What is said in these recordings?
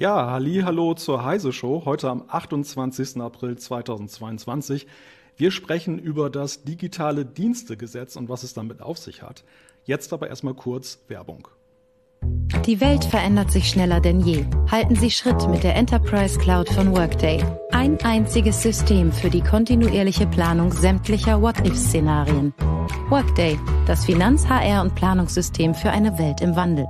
Ja, halli, hallo zur Heise Show, heute am 28. April 2022. Wir sprechen über das digitale Dienstegesetz und was es damit auf sich hat. Jetzt aber erstmal kurz Werbung. Die Welt verändert sich schneller denn je. Halten Sie Schritt mit der Enterprise Cloud von Workday. Ein einziges System für die kontinuierliche Planung sämtlicher What-If-Szenarien. Workday, das Finanz-, HR- und Planungssystem für eine Welt im Wandel.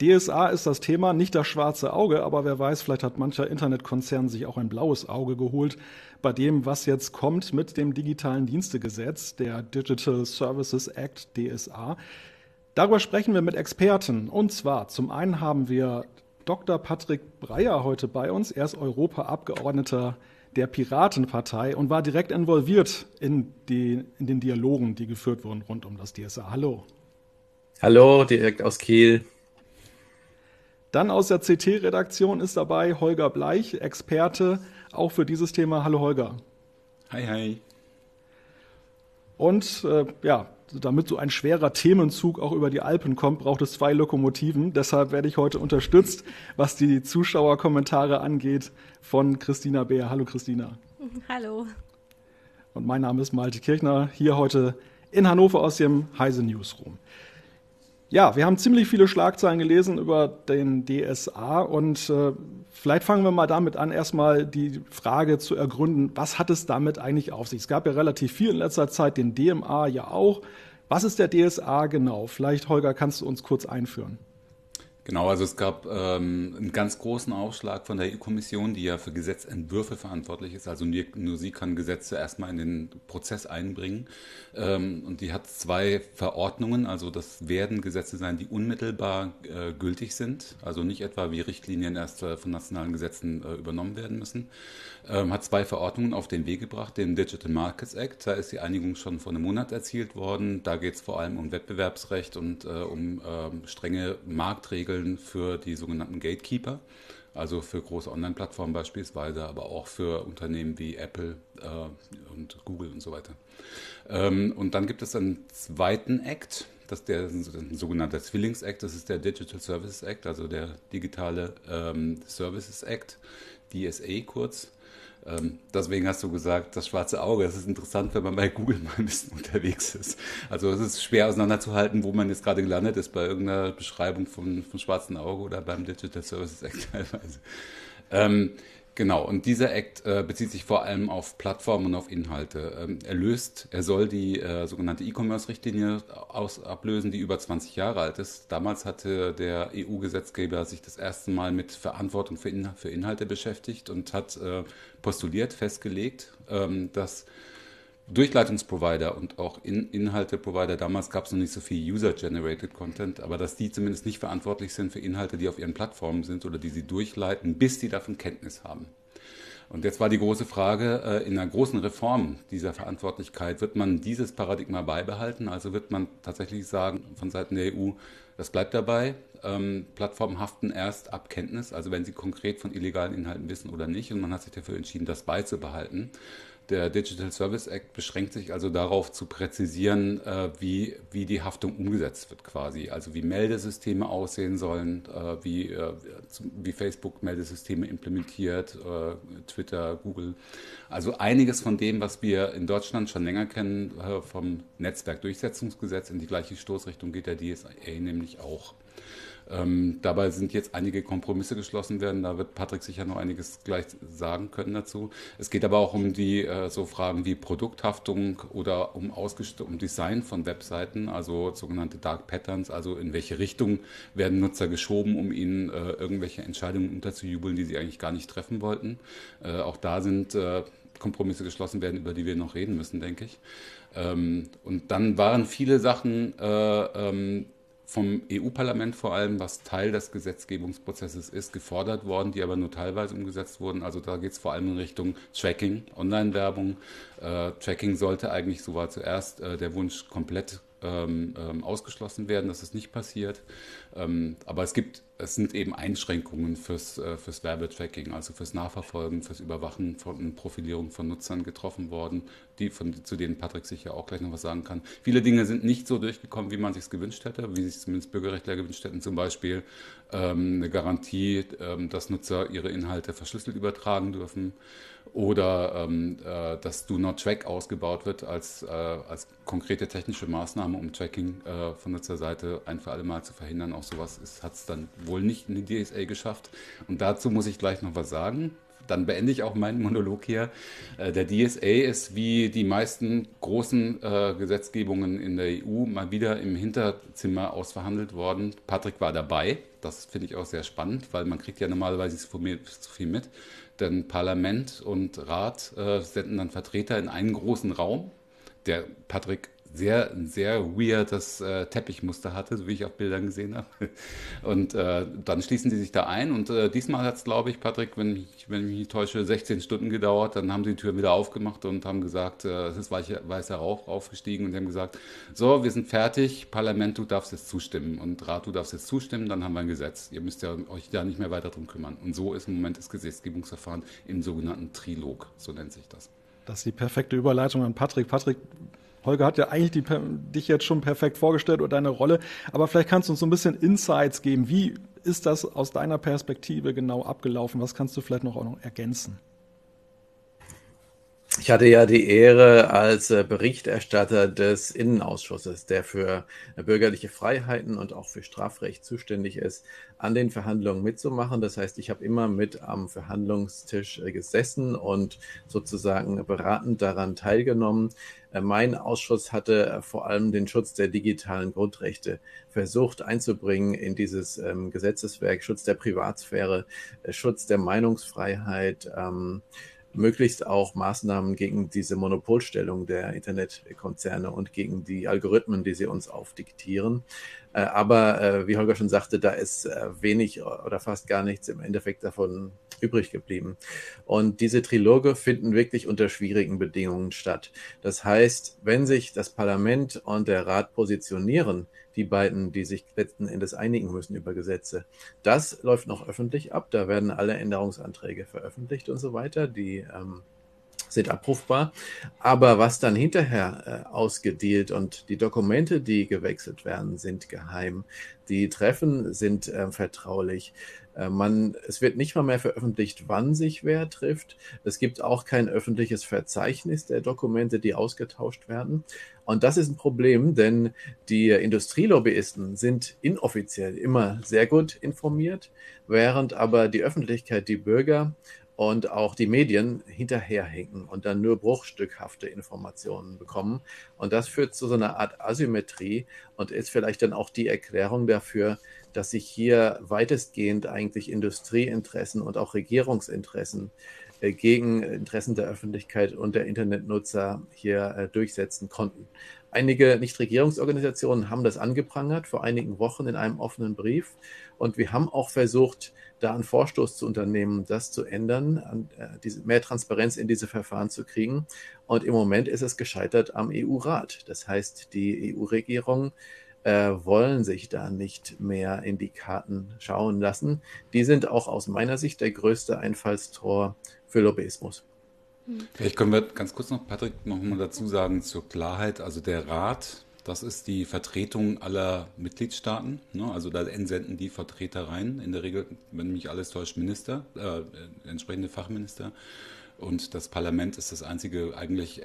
DSA ist das Thema, nicht das schwarze Auge, aber wer weiß, vielleicht hat mancher Internetkonzern sich auch ein blaues Auge geholt bei dem, was jetzt kommt mit dem digitalen Dienstegesetz, der Digital Services Act DSA. Darüber sprechen wir mit Experten. Und zwar zum einen haben wir Dr. Patrick Breyer heute bei uns. Er ist Europaabgeordneter der Piratenpartei und war direkt involviert in, die, in den Dialogen, die geführt wurden rund um das DSA. Hallo. Hallo, direkt aus Kiel. Dann aus der CT-Redaktion ist dabei Holger Bleich, Experte auch für dieses Thema. Hallo Holger. Hi, hi. Und äh, ja, damit so ein schwerer Themenzug auch über die Alpen kommt, braucht es zwei Lokomotiven. Deshalb werde ich heute unterstützt, was die Zuschauerkommentare angeht, von Christina Beer. Hallo Christina. Hallo. Und mein Name ist Malte Kirchner, hier heute in Hannover aus dem Heise Newsroom. Ja, wir haben ziemlich viele Schlagzeilen gelesen über den DSA und äh, vielleicht fangen wir mal damit an, erstmal die Frage zu ergründen, was hat es damit eigentlich auf sich? Es gab ja relativ viel in letzter Zeit, den DMA ja auch. Was ist der DSA genau? Vielleicht, Holger, kannst du uns kurz einführen? Genau, also es gab ähm, einen ganz großen Aufschlag von der EU-Kommission, die ja für Gesetzentwürfe verantwortlich ist. Also nur, nur sie kann Gesetze erstmal in den Prozess einbringen. Ähm, und die hat zwei Verordnungen. Also das werden Gesetze sein, die unmittelbar äh, gültig sind. Also nicht etwa wie Richtlinien erst äh, von nationalen Gesetzen äh, übernommen werden müssen. Ähm, hat zwei Verordnungen auf den Weg gebracht, den Digital Markets Act. Da ist die Einigung schon vor einem Monat erzielt worden. Da geht es vor allem um Wettbewerbsrecht und äh, um ähm, strenge Marktregeln Regeln für die sogenannten Gatekeeper, also für große Online-Plattformen beispielsweise, aber auch für Unternehmen wie Apple äh, und Google und so weiter. Ähm, und dann gibt es einen zweiten Act, das ist der ein sogenannter Zwillings-Act, das ist der Digital Services Act, also der digitale ähm, Services Act, DSA kurz. Ähm, deswegen hast du gesagt, das schwarze Auge. Das ist interessant, wenn man bei Google mal ein bisschen unterwegs ist. Also es ist schwer auseinanderzuhalten, wo man jetzt gerade gelandet ist, bei irgendeiner Beschreibung vom, vom schwarzen Auge oder beim Digital Services Act teilweise. Ähm, Genau, und dieser Act äh, bezieht sich vor allem auf Plattformen und auf Inhalte. Ähm, er löst, er soll die äh, sogenannte E-Commerce-Richtlinie ablösen, die über 20 Jahre alt ist. Damals hatte der EU-Gesetzgeber sich das erste Mal mit Verantwortung für, In für Inhalte beschäftigt und hat äh, postuliert, festgelegt, ähm, dass Durchleitungsprovider und auch In Inhalteprovider, damals gab es noch nicht so viel User-Generated Content, aber dass die zumindest nicht verantwortlich sind für Inhalte, die auf ihren Plattformen sind oder die sie durchleiten, bis sie davon Kenntnis haben. Und jetzt war die große Frage, äh, in einer großen Reform dieser Verantwortlichkeit, wird man dieses Paradigma beibehalten? Also wird man tatsächlich sagen, von Seiten der EU, das bleibt dabei, ähm, Plattformen haften erst ab Kenntnis, also wenn sie konkret von illegalen Inhalten wissen oder nicht. Und man hat sich dafür entschieden, das beizubehalten. Der Digital Service Act beschränkt sich also darauf zu präzisieren, äh, wie, wie die Haftung umgesetzt wird quasi. Also wie Meldesysteme aussehen sollen, äh, wie, äh, wie Facebook Meldesysteme implementiert, Twitter, Google. Also einiges von dem, was wir in Deutschland schon länger kennen, vom Netzwerkdurchsetzungsgesetz in die gleiche Stoßrichtung geht der DSA nämlich auch. Ähm, dabei sind jetzt einige Kompromisse geschlossen werden. Da wird Patrick sicher noch einiges gleich sagen können dazu. Es geht aber auch um die äh, so Fragen wie Produkthaftung oder um, um Design von Webseiten, also sogenannte Dark Patterns, also in welche Richtung werden Nutzer geschoben, um ihnen äh, irgendwelche Entscheidungen unterzujubeln, die sie eigentlich gar nicht treffen wollten. Äh, auch da sind äh, Kompromisse geschlossen werden, über die wir noch reden müssen, denke ich. Ähm, und dann waren viele Sachen äh, ähm, vom EU-Parlament vor allem, was Teil des Gesetzgebungsprozesses ist, gefordert worden, die aber nur teilweise umgesetzt wurden. Also da geht es vor allem in Richtung Tracking, Online-Werbung. Äh, Tracking sollte eigentlich, so war zuerst äh, der Wunsch, komplett ähm, ähm, ausgeschlossen werden, dass es nicht passiert. Ähm, aber es gibt, es sind eben Einschränkungen fürs, äh, fürs Werbetracking, also fürs Nachverfolgen, fürs Überwachen von Profilierung von Nutzern getroffen worden, die, von, zu denen Patrick sicher auch gleich noch was sagen kann. Viele Dinge sind nicht so durchgekommen, wie man sich gewünscht hätte, wie sich zumindest Bürgerrechtler gewünscht hätten, zum Beispiel ähm, eine Garantie, ähm, dass Nutzer ihre Inhalte verschlüsselt übertragen dürfen oder ähm, äh, dass Do Not Track ausgebaut wird als, äh, als konkrete technische Maßnahme, um Tracking äh, von Nutzerseite ein für alle Mal zu verhindern. Auch sowas hat es dann wohl nicht in die DSA geschafft. Und dazu muss ich gleich noch was sagen. Dann beende ich auch meinen Monolog hier. Äh, der DSA ist wie die meisten großen äh, Gesetzgebungen in der EU mal wieder im Hinterzimmer ausverhandelt worden. Patrick war dabei. Das finde ich auch sehr spannend, weil man kriegt ja normalerweise nicht so viel mit. Denn Parlament und Rat äh, senden dann Vertreter in einen großen Raum, der Patrick sehr, sehr weirdes äh, Teppichmuster hatte, so wie ich auf Bildern gesehen habe. Und äh, dann schließen sie sich da ein. Und äh, diesmal hat es, glaube ich, Patrick, wenn ich, wenn ich mich nicht täusche, 16 Stunden gedauert. Dann haben sie die Tür wieder aufgemacht und haben gesagt, äh, es ist weicher, weißer Rauch aufgestiegen. Und die haben gesagt, so, wir sind fertig, Parlament, du darfst jetzt zustimmen. Und Rat, du darfst jetzt zustimmen, dann haben wir ein Gesetz. Ihr müsst ja euch da nicht mehr weiter drum kümmern. Und so ist im Moment das Gesetzgebungsverfahren im sogenannten Trilog, so nennt sich das. Das ist die perfekte Überleitung an Patrick. Patrick, Holger hat ja eigentlich die, dich jetzt schon perfekt vorgestellt oder deine Rolle, aber vielleicht kannst du uns so ein bisschen Insights geben. Wie ist das aus deiner Perspektive genau abgelaufen? Was kannst du vielleicht noch, auch noch ergänzen? Ich hatte ja die Ehre, als äh, Berichterstatter des Innenausschusses, der für bürgerliche Freiheiten und auch für Strafrecht zuständig ist, an den Verhandlungen mitzumachen. Das heißt, ich habe immer mit am Verhandlungstisch äh, gesessen und sozusagen beratend daran teilgenommen. Äh, mein Ausschuss hatte vor allem den Schutz der digitalen Grundrechte versucht einzubringen in dieses ähm, Gesetzeswerk, Schutz der Privatsphäre, Schutz der Meinungsfreiheit, ähm, möglichst auch Maßnahmen gegen diese Monopolstellung der Internetkonzerne und gegen die Algorithmen, die sie uns aufdiktieren. Äh, aber äh, wie Holger schon sagte, da ist äh, wenig oder fast gar nichts im Endeffekt davon übrig geblieben. Und diese Triloge finden wirklich unter schwierigen Bedingungen statt. Das heißt, wenn sich das Parlament und der Rat positionieren, die beiden, die sich letzten Endes einigen müssen über Gesetze. Das läuft noch öffentlich ab. Da werden alle Änderungsanträge veröffentlicht und so weiter. Die ähm, sind abrufbar. Aber was dann hinterher äh, ausgedealt und die Dokumente, die gewechselt werden, sind geheim. Die Treffen sind äh, vertraulich. Äh, man, es wird nicht mal mehr veröffentlicht, wann sich wer trifft. Es gibt auch kein öffentliches Verzeichnis der Dokumente, die ausgetauscht werden. Und das ist ein Problem, denn die Industrielobbyisten sind inoffiziell immer sehr gut informiert, während aber die Öffentlichkeit, die Bürger und auch die Medien hinterherhinken und dann nur bruchstückhafte Informationen bekommen. Und das führt zu so einer Art Asymmetrie und ist vielleicht dann auch die Erklärung dafür, dass sich hier weitestgehend eigentlich Industrieinteressen und auch Regierungsinteressen gegen Interessen der Öffentlichkeit und der Internetnutzer hier äh, durchsetzen konnten. Einige Nichtregierungsorganisationen haben das angeprangert vor einigen Wochen in einem offenen Brief. Und wir haben auch versucht, da einen Vorstoß zu unternehmen, das zu ändern, äh, mehr Transparenz in diese Verfahren zu kriegen. Und im Moment ist es gescheitert am EU-Rat. Das heißt, die EU-Regierung äh, wollen sich da nicht mehr in die Karten schauen lassen. Die sind auch aus meiner Sicht der größte Einfallstor für Lobbyismus. Vielleicht können wir ganz kurz noch, Patrick, noch mal dazu sagen zur Klarheit. Also der Rat, das ist die Vertretung aller Mitgliedstaaten. Ne? Also da entsenden die Vertreter rein. In der Regel, wenn mich alles täuscht, Minister, äh, entsprechende Fachminister. Und das Parlament ist das einzige eigentlich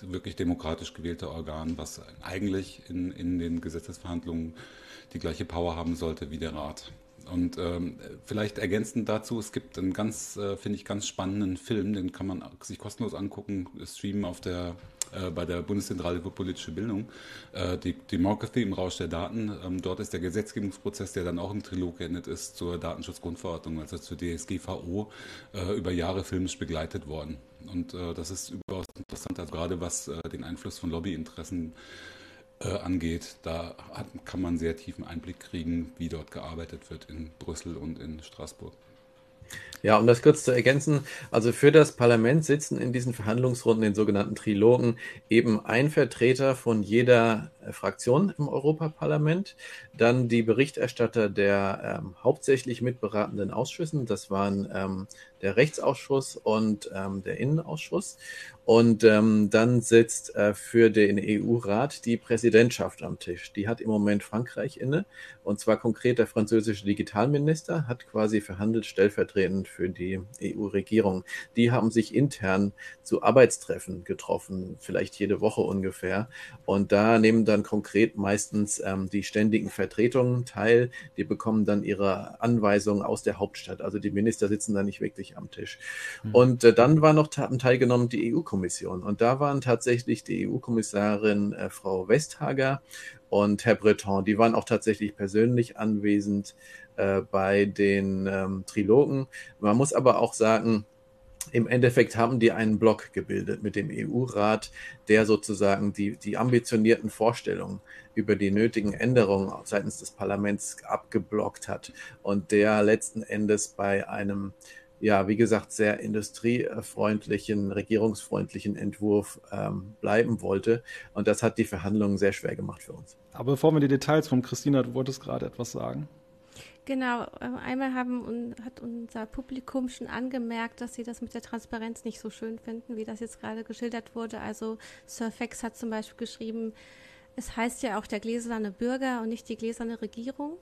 wirklich demokratisch gewählte Organ, was eigentlich in, in den Gesetzesverhandlungen die gleiche Power haben sollte wie der Rat. Und ähm, vielleicht ergänzend dazu, es gibt einen ganz, äh, finde ich, ganz spannenden Film, den kann man sich kostenlos angucken, streamen auf der, äh, bei der Bundeszentrale für politische Bildung, äh, die Democracy im Rausch der Daten. Ähm, dort ist der Gesetzgebungsprozess, der dann auch im Trilog geendet ist, zur Datenschutzgrundverordnung, also zur DSGVO, äh, über Jahre filmisch begleitet worden. Und äh, das ist überaus interessant, also gerade was äh, den Einfluss von Lobbyinteressen äh, angeht. Da hat, kann man sehr tiefen Einblick kriegen, wie dort gearbeitet wird in Brüssel und in Straßburg. Ja, um das kurz zu ergänzen, also für das Parlament sitzen in diesen Verhandlungsrunden, den sogenannten Trilogen, eben ein Vertreter von jeder äh, Fraktion im Europaparlament, dann die Berichterstatter der ähm, hauptsächlich mitberatenden Ausschüssen, das waren ähm, der Rechtsausschuss und ähm, der Innenausschuss. Und ähm, dann sitzt äh, für den EU-Rat die Präsidentschaft am Tisch. Die hat im Moment Frankreich inne. Und zwar konkret der französische Digitalminister hat quasi verhandelt stellvertretend für die EU-Regierung. Die haben sich intern zu Arbeitstreffen getroffen, vielleicht jede Woche ungefähr. Und da nehmen dann konkret meistens ähm, die ständigen Vertretungen teil. Die bekommen dann ihre Anweisungen aus der Hauptstadt. Also die Minister sitzen da nicht wirklich am Tisch. Mhm. Und äh, dann war noch teilgenommen die EU EU-Kommission. Und da waren tatsächlich die EU-Kommissarin äh, Frau Westhager und Herr Breton, die waren auch tatsächlich persönlich anwesend äh, bei den ähm, Trilogen. Man muss aber auch sagen, im Endeffekt haben die einen Block gebildet mit dem EU-Rat, der sozusagen die, die ambitionierten Vorstellungen über die nötigen Änderungen seitens des Parlaments abgeblockt hat und der letzten Endes bei einem ja, wie gesagt, sehr industriefreundlichen, regierungsfreundlichen Entwurf ähm, bleiben wollte. Und das hat die Verhandlungen sehr schwer gemacht für uns. Aber bevor wir die Details von Christina, du wolltest gerade etwas sagen. Genau, ähm, einmal haben, hat unser Publikum schon angemerkt, dass sie das mit der Transparenz nicht so schön finden, wie das jetzt gerade geschildert wurde. Also Surfax hat zum Beispiel geschrieben, es heißt ja auch der gläserne Bürger und nicht die gläserne Regierung.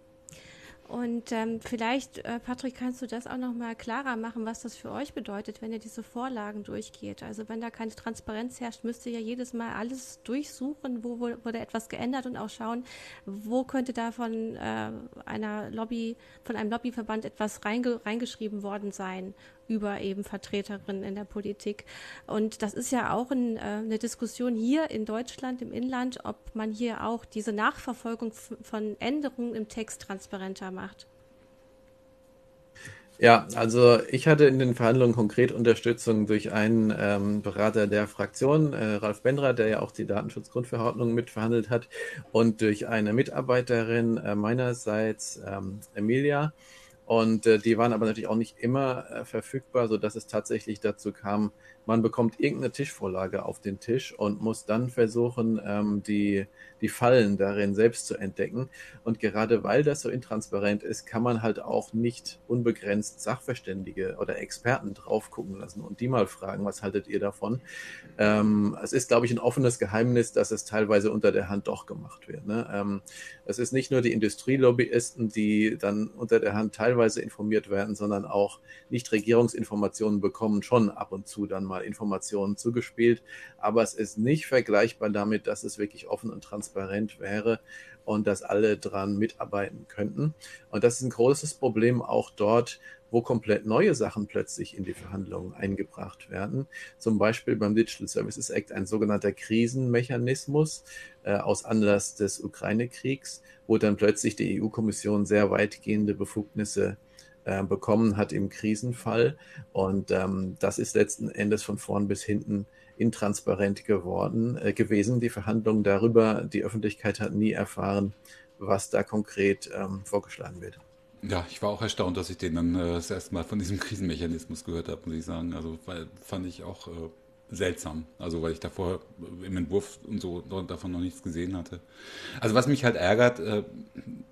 Und ähm, vielleicht, äh, Patrick, kannst du das auch noch mal klarer machen, was das für euch bedeutet, wenn ihr diese Vorlagen durchgeht. Also wenn da keine Transparenz herrscht, müsst ihr ja jedes Mal alles durchsuchen, wo wurde etwas geändert und auch schauen, wo könnte da von äh, einer Lobby, von einem Lobbyverband etwas reinge reingeschrieben worden sein über eben Vertreterinnen in der Politik. Und das ist ja auch ein, äh, eine Diskussion hier in Deutschland, im Inland, ob man hier auch diese Nachverfolgung von Änderungen im Text transparenter macht. Ja, also ich hatte in den Verhandlungen konkret Unterstützung durch einen ähm, Berater der Fraktion, äh, Ralf Bendra, der ja auch die Datenschutzgrundverordnung mitverhandelt hat, und durch eine Mitarbeiterin äh, meinerseits, ähm, Emilia. Und äh, die waren aber natürlich auch nicht immer äh, verfügbar, so dass es tatsächlich dazu kam, man bekommt irgendeine Tischvorlage auf den Tisch und muss dann versuchen, ähm, die, die Fallen darin selbst zu entdecken. Und gerade weil das so intransparent ist, kann man halt auch nicht unbegrenzt Sachverständige oder Experten drauf gucken lassen und die mal fragen, was haltet ihr davon? Ähm, es ist, glaube ich, ein offenes Geheimnis, dass es teilweise unter der Hand doch gemacht wird. Ne? Ähm, es ist nicht nur die Industrielobbyisten, die dann unter der Hand teilweise informiert werden, sondern auch Nichtregierungsinformationen bekommen schon ab und zu dann mal Informationen zugespielt, aber es ist nicht vergleichbar damit, dass es wirklich offen und transparent wäre und dass alle dran mitarbeiten könnten. Und das ist ein großes Problem auch dort, wo komplett neue Sachen plötzlich in die Verhandlungen eingebracht werden. Zum Beispiel beim Digital Services Act ein sogenannter Krisenmechanismus äh, aus Anlass des Ukraine-Kriegs, wo dann plötzlich die EU-Kommission sehr weitgehende Befugnisse äh, bekommen hat im Krisenfall. Und ähm, das ist letzten Endes von vorn bis hinten intransparent geworden äh, gewesen. Die Verhandlungen darüber, die Öffentlichkeit hat nie erfahren, was da konkret ähm, vorgeschlagen wird. Ja, ich war auch erstaunt, dass ich den dann äh, das erste Mal von diesem Krisenmechanismus gehört habe, muss ich sagen. Also weil, fand ich auch äh, seltsam. Also weil ich davor im Entwurf und so davon noch nichts gesehen hatte. Also was mich halt ärgert, äh,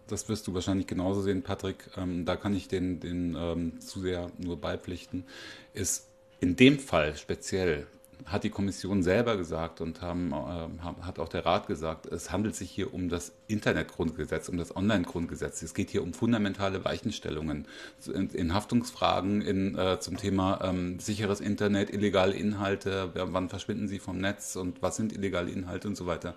das wirst du wahrscheinlich genauso sehen, Patrick, ähm, da kann ich den, den ähm, zu sehr nur beipflichten, ist in dem Fall speziell hat die Kommission selber gesagt und haben, äh, hat auch der Rat gesagt, es handelt sich hier um das Internetgrundgesetz, um das Online-Grundgesetz. Es geht hier um fundamentale Weichenstellungen in, in Haftungsfragen in, äh, zum Thema ähm, sicheres Internet, illegale Inhalte, wann verschwinden sie vom Netz und was sind illegale Inhalte und so weiter.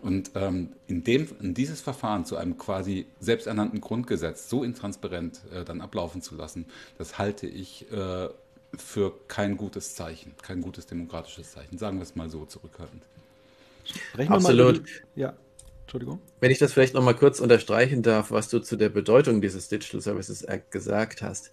Und ähm, in, dem, in dieses Verfahren zu einem quasi selbsternannten Grundgesetz so intransparent äh, dann ablaufen zu lassen, das halte ich äh, für kein gutes Zeichen, kein gutes demokratisches Zeichen. Sagen wir es mal so zurückhaltend. Sprechen Absolut. Die, ja. Entschuldigung. Wenn ich das vielleicht noch mal kurz unterstreichen darf, was du zu der Bedeutung dieses Digital Services Act gesagt hast.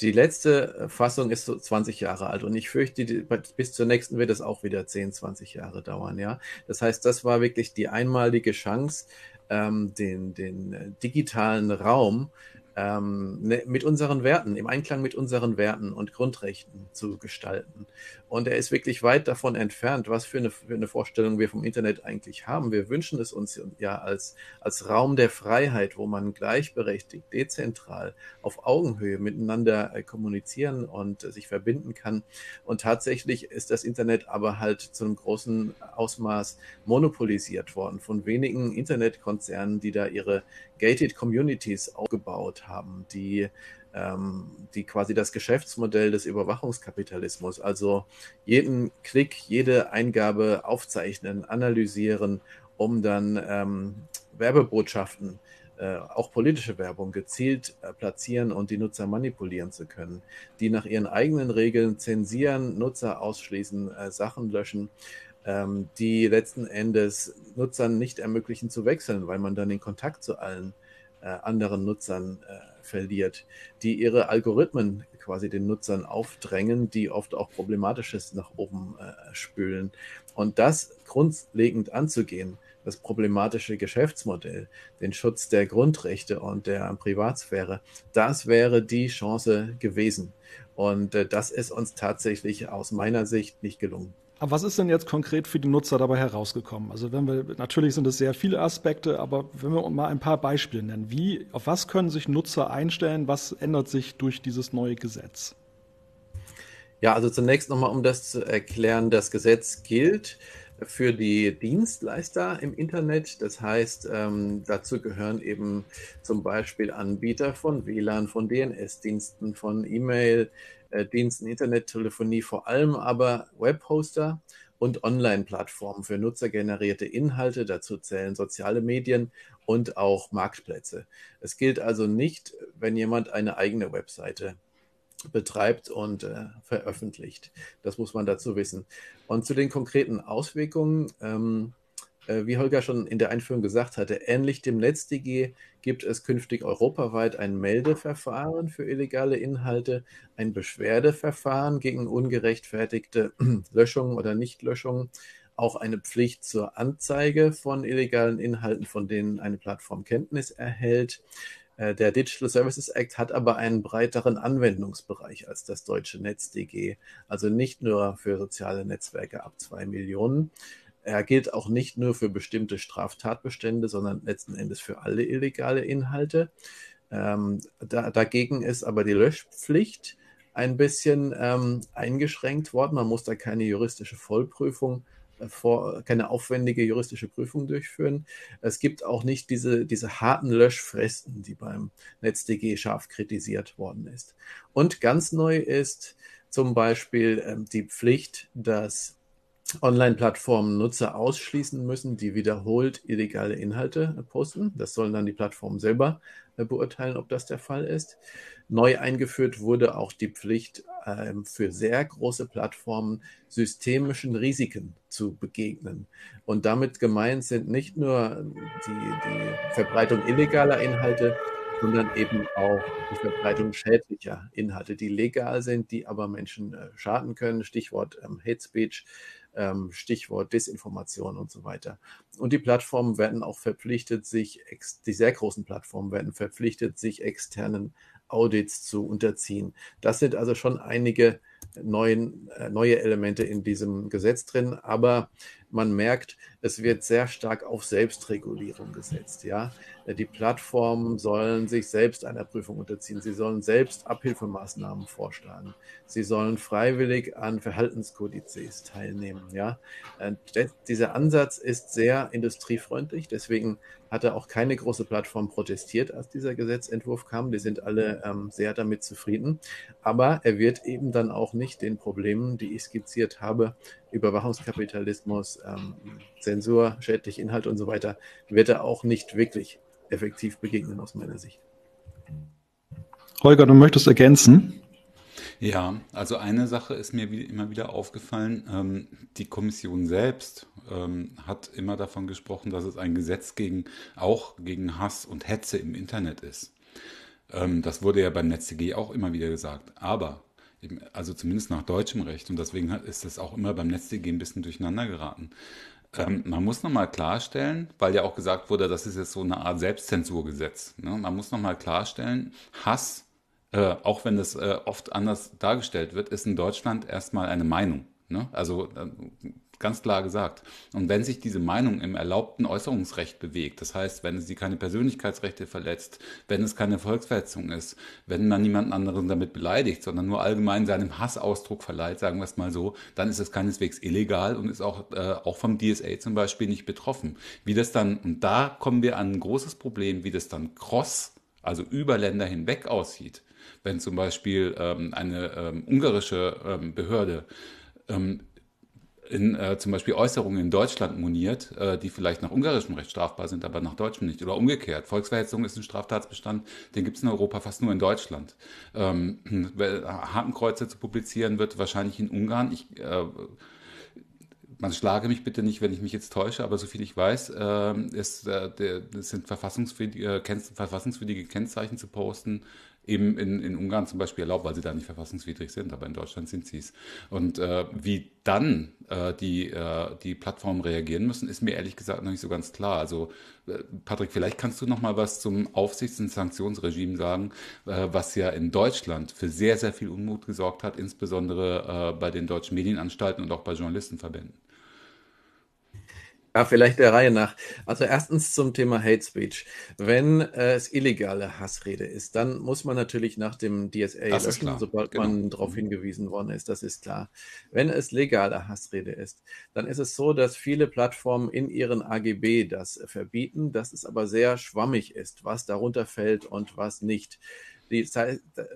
Die letzte Fassung ist so 20 Jahre alt und ich fürchte, die, bis zur nächsten wird es auch wieder 10, 20 Jahre dauern, ja. Das heißt, das war wirklich die einmalige Chance, ähm, den, den digitalen Raum ähm, ne, mit unseren Werten, im Einklang mit unseren Werten und Grundrechten zu gestalten. Und er ist wirklich weit davon entfernt, was für eine, für eine Vorstellung wir vom Internet eigentlich haben. Wir wünschen es uns ja als, als Raum der Freiheit, wo man gleichberechtigt, dezentral, auf Augenhöhe miteinander äh, kommunizieren und äh, sich verbinden kann. Und tatsächlich ist das Internet aber halt zu einem großen Ausmaß monopolisiert worden von wenigen Internetkonzernen, die da ihre gated Communities aufgebaut haben, die ähm, die quasi das Geschäftsmodell des Überwachungskapitalismus, also jeden Klick, jede Eingabe aufzeichnen, analysieren, um dann ähm, Werbebotschaften, äh, auch politische Werbung gezielt äh, platzieren und die Nutzer manipulieren zu können, die nach ihren eigenen Regeln zensieren, Nutzer ausschließen, äh, Sachen löschen ähm, die letzten Endes Nutzern nicht ermöglichen zu wechseln, weil man dann den Kontakt zu allen äh, anderen Nutzern äh, verliert, die ihre Algorithmen quasi den Nutzern aufdrängen, die oft auch Problematisches nach oben äh, spülen. Und das grundlegend anzugehen, das problematische Geschäftsmodell, den Schutz der Grundrechte und der Privatsphäre, das wäre die Chance gewesen. Und äh, das ist uns tatsächlich aus meiner Sicht nicht gelungen. Aber was ist denn jetzt konkret für die Nutzer dabei herausgekommen? Also wenn wir, natürlich sind es sehr viele Aspekte, aber wenn wir mal ein paar Beispiele nennen, wie, auf was können sich Nutzer einstellen? Was ändert sich durch dieses neue Gesetz? Ja, also zunächst nochmal, um das zu erklären, das Gesetz gilt für die Dienstleister im Internet. Das heißt, ähm, dazu gehören eben zum Beispiel Anbieter von WLAN, von DNS-Diensten, von E-Mail, äh, Internettelefonie, vor allem aber Webhoster und Online-Plattformen für nutzergenerierte Inhalte. Dazu zählen soziale Medien und auch Marktplätze. Es gilt also nicht, wenn jemand eine eigene Webseite betreibt und äh, veröffentlicht. Das muss man dazu wissen. Und zu den konkreten Auswirkungen. Ähm, äh, wie Holger schon in der Einführung gesagt hatte, ähnlich dem NetzDG gibt es künftig europaweit ein Meldeverfahren für illegale Inhalte, ein Beschwerdeverfahren gegen ungerechtfertigte Löschungen oder Nichtlöschungen, auch eine Pflicht zur Anzeige von illegalen Inhalten, von denen eine Plattform Kenntnis erhält. Äh, der Digital Services Act hat aber einen breiteren Anwendungsbereich als das deutsche NetzDG, also nicht nur für soziale Netzwerke ab zwei Millionen, er gilt auch nicht nur für bestimmte Straftatbestände, sondern letzten Endes für alle illegale Inhalte. Ähm, da, dagegen ist aber die Löschpflicht ein bisschen ähm, eingeschränkt worden. Man muss da keine juristische Vollprüfung vor, keine aufwendige juristische Prüfung durchführen. Es gibt auch nicht diese, diese harten Löschfristen, die beim NetzDG scharf kritisiert worden ist. Und ganz neu ist zum Beispiel ähm, die Pflicht, dass Online-Plattformen Nutzer ausschließen müssen, die wiederholt illegale Inhalte posten. Das sollen dann die Plattformen selber äh, beurteilen, ob das der Fall ist. Neu eingeführt wurde auch die Pflicht ähm, für sehr große Plattformen systemischen Risiken zu begegnen. Und damit gemeint sind nicht nur die, die Verbreitung illegaler Inhalte, sondern eben auch die Verbreitung schädlicher Inhalte, die legal sind, die aber Menschen äh, schaden können. Stichwort ähm, Hate Speech, ähm, Stichwort Desinformation und so weiter. Und die Plattformen werden auch verpflichtet, sich, die sehr großen Plattformen werden verpflichtet, sich externen Audits zu unterziehen. Das sind also schon einige neuen, äh, neue Elemente in diesem Gesetz drin, aber man merkt, es wird sehr stark auf Selbstregulierung gesetzt. Ja? Die Plattformen sollen sich selbst einer Prüfung unterziehen. Sie sollen selbst Abhilfemaßnahmen vorschlagen. Sie sollen freiwillig an Verhaltenskodizes teilnehmen. Ja? Dieser Ansatz ist sehr industriefreundlich. Deswegen hatte auch keine große Plattform protestiert, als dieser Gesetzentwurf kam. Die sind alle ähm, sehr damit zufrieden. Aber er wird eben dann auch nicht den Problemen, die ich skizziert habe, Überwachungskapitalismus, ähm, Zensur, schädliche Inhalte und so weiter, wird er auch nicht wirklich effektiv begegnen aus meiner Sicht. Holger, du möchtest ergänzen? Ja, also eine Sache ist mir immer wieder aufgefallen. Ähm, die Kommission selbst ähm, hat immer davon gesprochen, dass es ein Gesetz gegen, auch gegen Hass und Hetze im Internet ist. Ähm, das wurde ja beim NetzDG auch immer wieder gesagt. Aber also zumindest nach deutschem Recht, und deswegen ist das auch immer beim NetzDG ein bisschen durcheinander geraten. Ähm, man muss nochmal klarstellen, weil ja auch gesagt wurde, das ist jetzt so eine Art Selbstzensurgesetz. Ne? Man muss nochmal klarstellen, Hass, äh, auch wenn das äh, oft anders dargestellt wird, ist in Deutschland erstmal eine Meinung. Ne? Also äh, ganz klar gesagt. Und wenn sich diese Meinung im erlaubten Äußerungsrecht bewegt, das heißt, wenn sie keine Persönlichkeitsrechte verletzt, wenn es keine Volksverhetzung ist, wenn man niemanden anderen damit beleidigt, sondern nur allgemein seinem Hassausdruck verleiht, sagen wir es mal so, dann ist es keineswegs illegal und ist auch, äh, auch vom DSA zum Beispiel nicht betroffen. Wie das dann, und da kommen wir an ein großes Problem, wie das dann cross, also über Länder hinweg aussieht. Wenn zum Beispiel ähm, eine ähm, ungarische ähm, Behörde ähm, in äh, zum Beispiel Äußerungen in Deutschland moniert, äh, die vielleicht nach ungarischem Recht strafbar sind, aber nach deutschem nicht. Oder umgekehrt. Volksverhetzung ist ein Straftatsbestand, den gibt es in Europa fast nur in Deutschland. Ähm, Hakenkreuze zu publizieren wird wahrscheinlich in Ungarn. Ich, äh, man schlage mich bitte nicht, wenn ich mich jetzt täusche, aber soviel ich weiß, äh, ist, äh, sind verfassungswidrige, äh, verfassungswidrige Kennzeichen zu posten, eben in, in Ungarn zum Beispiel erlaubt, weil sie da nicht verfassungswidrig sind, aber in Deutschland sind sie es. Und äh, wie dann äh, die, äh, die Plattformen reagieren müssen, ist mir ehrlich gesagt noch nicht so ganz klar. Also äh, Patrick, vielleicht kannst du noch mal was zum Aufsichts- und Sanktionsregime sagen, äh, was ja in Deutschland für sehr, sehr viel Unmut gesorgt hat, insbesondere äh, bei den deutschen Medienanstalten und auch bei Journalistenverbänden. Ja, vielleicht der Reihe nach. Also erstens zum Thema Hate Speech. Wenn äh, es illegale Hassrede ist, dann muss man natürlich nach dem DSA das löschen, sobald genau. man darauf hingewiesen worden ist. Das ist klar. Wenn es legale Hassrede ist, dann ist es so, dass viele Plattformen in ihren AGB das verbieten, dass es aber sehr schwammig ist, was darunter fällt und was nicht. Die,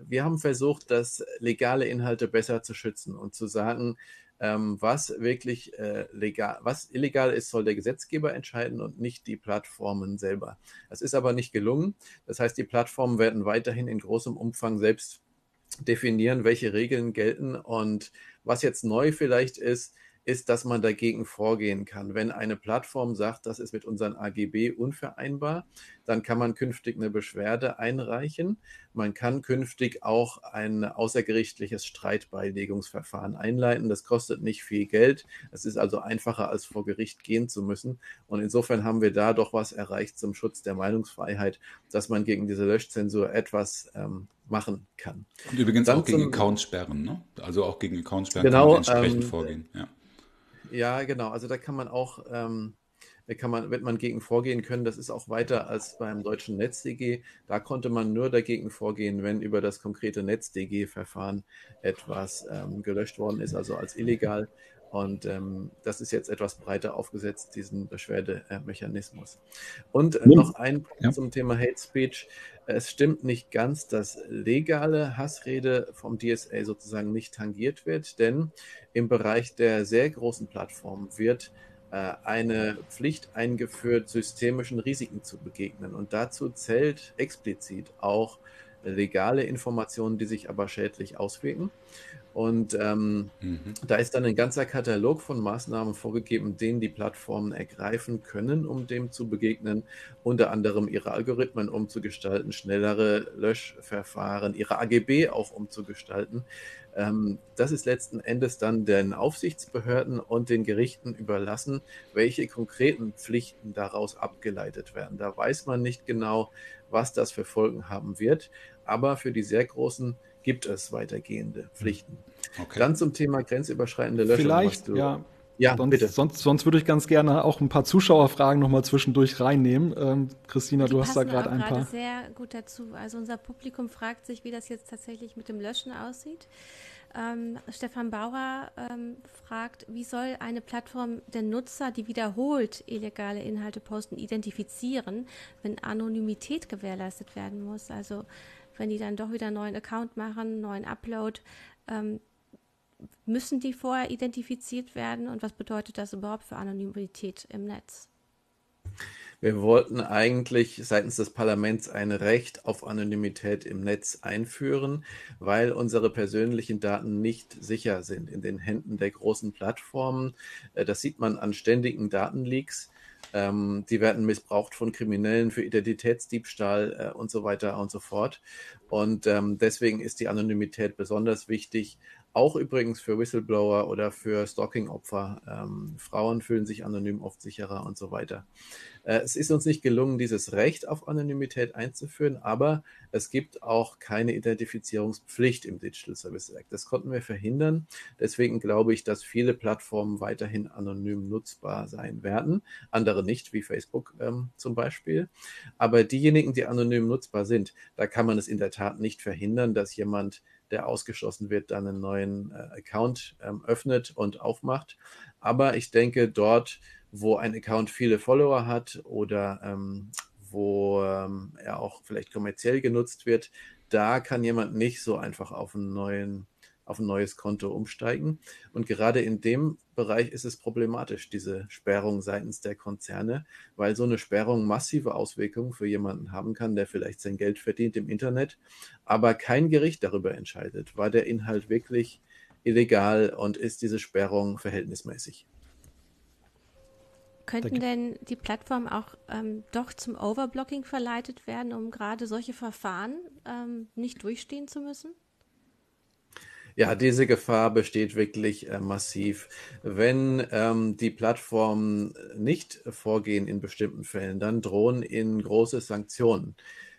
wir haben versucht, das legale Inhalte besser zu schützen und zu sagen, ähm, was wirklich äh, legal, was illegal ist, soll der Gesetzgeber entscheiden und nicht die Plattformen selber. Das ist aber nicht gelungen. Das heißt, die Plattformen werden weiterhin in großem Umfang selbst definieren, welche Regeln gelten. Und was jetzt neu vielleicht ist, ist, dass man dagegen vorgehen kann. Wenn eine Plattform sagt, das ist mit unseren AGB unvereinbar, dann kann man künftig eine Beschwerde einreichen. Man kann künftig auch ein außergerichtliches Streitbeilegungsverfahren einleiten. Das kostet nicht viel Geld. Es ist also einfacher, als vor Gericht gehen zu müssen. Und insofern haben wir da doch was erreicht zum Schutz der Meinungsfreiheit, dass man gegen diese Löschzensur etwas ähm, machen kann. Und übrigens Dann auch gegen Accountsperren, ne? Also auch gegen Accountsperren genau, kann man entsprechend ähm, vorgehen. Ja. Ja, genau. Also da kann man auch, ähm, da kann man, wird man gegen vorgehen können. Das ist auch weiter als beim deutschen NetzDG. Da konnte man nur dagegen vorgehen, wenn über das konkrete NetzDG-Verfahren etwas ähm, gelöscht worden ist, also als illegal. Und ähm, das ist jetzt etwas breiter aufgesetzt, diesen Beschwerdemechanismus. Und äh, noch ein Punkt ja. zum Thema Hate Speech. Es stimmt nicht ganz, dass legale Hassrede vom DSA sozusagen nicht tangiert wird, denn im Bereich der sehr großen Plattformen wird äh, eine Pflicht eingeführt, systemischen Risiken zu begegnen. Und dazu zählt explizit auch legale Informationen, die sich aber schädlich auswirken. Und ähm, mhm. da ist dann ein ganzer Katalog von Maßnahmen vorgegeben, den die Plattformen ergreifen können, um dem zu begegnen. Unter anderem ihre Algorithmen umzugestalten, schnellere Löschverfahren, ihre AGB auch umzugestalten. Ähm, das ist letzten Endes dann den Aufsichtsbehörden und den Gerichten überlassen, welche konkreten Pflichten daraus abgeleitet werden. Da weiß man nicht genau, was das für Folgen haben wird. Aber für die sehr großen gibt es weitergehende Pflichten. Okay. Dann zum Thema grenzüberschreitende Löschung. Vielleicht, ja. Ja, sonst, bitte. Sonst, sonst würde ich ganz gerne auch ein paar Zuschauerfragen nochmal zwischendurch reinnehmen. Ähm, Christina, Die du hast da gerade ein paar. sehr gut dazu. Also unser Publikum fragt sich, wie das jetzt tatsächlich mit dem Löschen aussieht. Ähm, Stefan Bauer ähm, fragt, wie soll eine Plattform den Nutzer, die wiederholt illegale Inhalte posten, identifizieren, wenn Anonymität gewährleistet werden muss? Also wenn die dann doch wieder einen neuen Account machen, einen neuen Upload, ähm, müssen die vorher identifiziert werden und was bedeutet das überhaupt für Anonymität im Netz? Wir wollten eigentlich seitens des Parlaments ein Recht auf Anonymität im Netz einführen, weil unsere persönlichen Daten nicht sicher sind in den Händen der großen Plattformen. Äh, das sieht man an ständigen Datenleaks. Ähm, die werden missbraucht von Kriminellen für Identitätsdiebstahl äh, und so weiter und so fort. Und ähm, deswegen ist die Anonymität besonders wichtig, auch übrigens für Whistleblower oder für Stalking-Opfer. Ähm, Frauen fühlen sich anonym oft sicherer und so weiter. Äh, es ist uns nicht gelungen, dieses Recht auf Anonymität einzuführen, aber es gibt auch keine Identifizierungspflicht im Digital Services Act. Das konnten wir verhindern. Deswegen glaube ich, dass viele Plattformen weiterhin anonym nutzbar sein werden. Andere nicht, wie Facebook ähm, zum Beispiel. Aber diejenigen, die anonym nutzbar sind, da kann man es in der Tat nicht verhindern, dass jemand der ausgeschlossen wird, dann einen neuen äh, Account ähm, öffnet und aufmacht. Aber ich denke, dort, wo ein Account viele Follower hat oder ähm, wo ähm, er auch vielleicht kommerziell genutzt wird, da kann jemand nicht so einfach auf einen neuen auf ein neues Konto umsteigen. Und gerade in dem Bereich ist es problematisch, diese Sperrung seitens der Konzerne, weil so eine Sperrung massive Auswirkungen für jemanden haben kann, der vielleicht sein Geld verdient im Internet, aber kein Gericht darüber entscheidet, war der Inhalt wirklich illegal und ist diese Sperrung verhältnismäßig. Könnten denn die Plattformen auch ähm, doch zum Overblocking verleitet werden, um gerade solche Verfahren ähm, nicht durchstehen zu müssen? Ja, diese Gefahr besteht wirklich äh, massiv. Wenn ähm, die Plattformen nicht vorgehen in bestimmten Fällen, dann drohen ihnen große Sanktionen.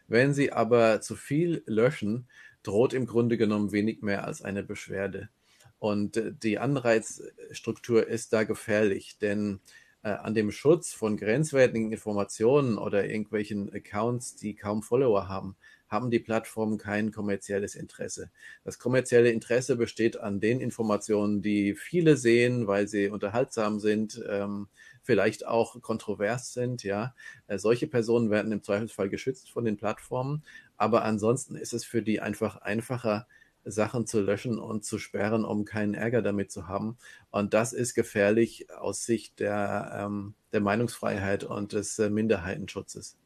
Wenn sie aber zu viel löschen, droht im Grunde genommen wenig mehr als eine Beschwerde. Und äh, die Anreizstruktur ist da gefährlich, denn äh, an dem Schutz von grenzwertigen Informationen oder irgendwelchen Accounts, die kaum Follower haben, haben die Plattformen kein kommerzielles Interesse. Das kommerzielle Interesse besteht an den Informationen, die viele sehen, weil sie unterhaltsam sind, ähm, vielleicht auch kontrovers sind. Ja, äh, solche Personen werden im Zweifelsfall geschützt von den Plattformen. Aber ansonsten ist es für die einfach einfacher, Sachen zu löschen und zu sperren, um keinen Ärger damit zu haben. Und das ist gefährlich aus Sicht der, ähm, der Meinungsfreiheit und des äh, Minderheitenschutzes.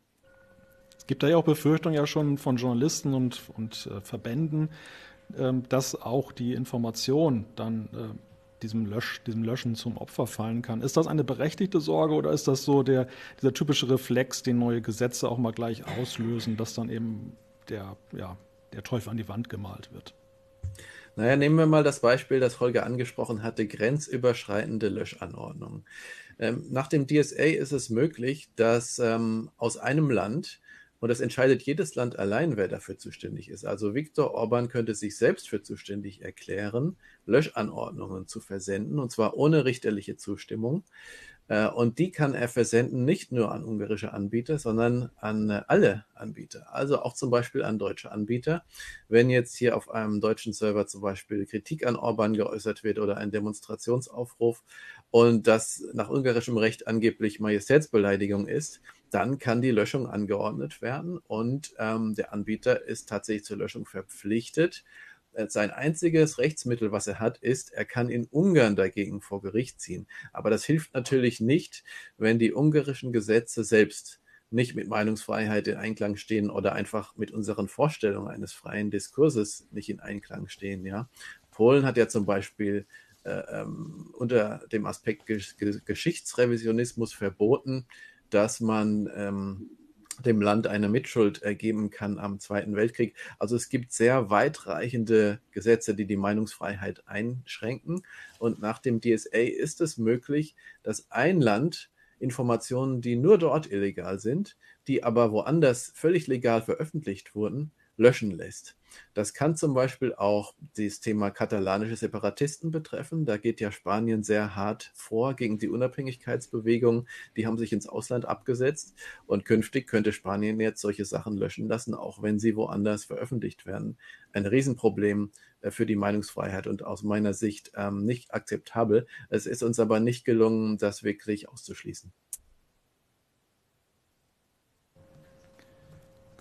Es gibt da ja auch Befürchtungen ja schon von Journalisten und, und äh, Verbänden, äh, dass auch die Information dann äh, diesem, Lösch, diesem Löschen zum Opfer fallen kann. Ist das eine berechtigte Sorge oder ist das so der, dieser typische Reflex, den neue Gesetze auch mal gleich auslösen, dass dann eben der, ja, der Teufel an die Wand gemalt wird? Naja, nehmen wir mal das Beispiel, das Holger angesprochen hatte, grenzüberschreitende Löschanordnungen. Ähm, nach dem DSA ist es möglich, dass ähm, aus einem Land und das entscheidet jedes Land allein, wer dafür zuständig ist. Also Viktor Orban könnte sich selbst für zuständig erklären, Löschanordnungen zu versenden, und zwar ohne richterliche Zustimmung. Äh, und die kann er versenden nicht nur an ungarische Anbieter, sondern an äh, alle Anbieter, also auch zum Beispiel an deutsche Anbieter. Wenn jetzt hier auf einem deutschen Server zum Beispiel Kritik an Orban geäußert wird oder ein Demonstrationsaufruf und das nach ungarischem Recht angeblich Majestätsbeleidigung ist, dann kann die Löschung angeordnet werden und ähm, der Anbieter ist tatsächlich zur Löschung verpflichtet. Äh, sein einziges Rechtsmittel, was er hat, ist, er kann in Ungarn dagegen vor Gericht ziehen. Aber das hilft natürlich nicht, wenn die ungarischen Gesetze selbst nicht mit Meinungsfreiheit in Einklang stehen oder einfach mit unseren Vorstellungen eines freien Diskurses nicht in Einklang stehen. Ja, Polen hat ja zum Beispiel äh, ähm, unter dem Aspekt Gesch Geschichtsrevisionismus verboten, dass man ähm, dem Land eine Mitschuld ergeben kann am Zweiten Weltkrieg. Also es gibt sehr weitreichende Gesetze, die die Meinungsfreiheit einschränken. Und nach dem DSA ist es möglich, dass ein Land Informationen, die nur dort illegal sind, die aber woanders völlig legal veröffentlicht wurden, löschen lässt. Das kann zum Beispiel auch das Thema katalanische Separatisten betreffen. Da geht ja Spanien sehr hart vor gegen die Unabhängigkeitsbewegung. Die haben sich ins Ausland abgesetzt und künftig könnte Spanien jetzt solche Sachen löschen lassen, auch wenn sie woanders veröffentlicht werden. Ein Riesenproblem äh, für die Meinungsfreiheit und aus meiner Sicht ähm, nicht akzeptabel. Es ist uns aber nicht gelungen, das wirklich auszuschließen.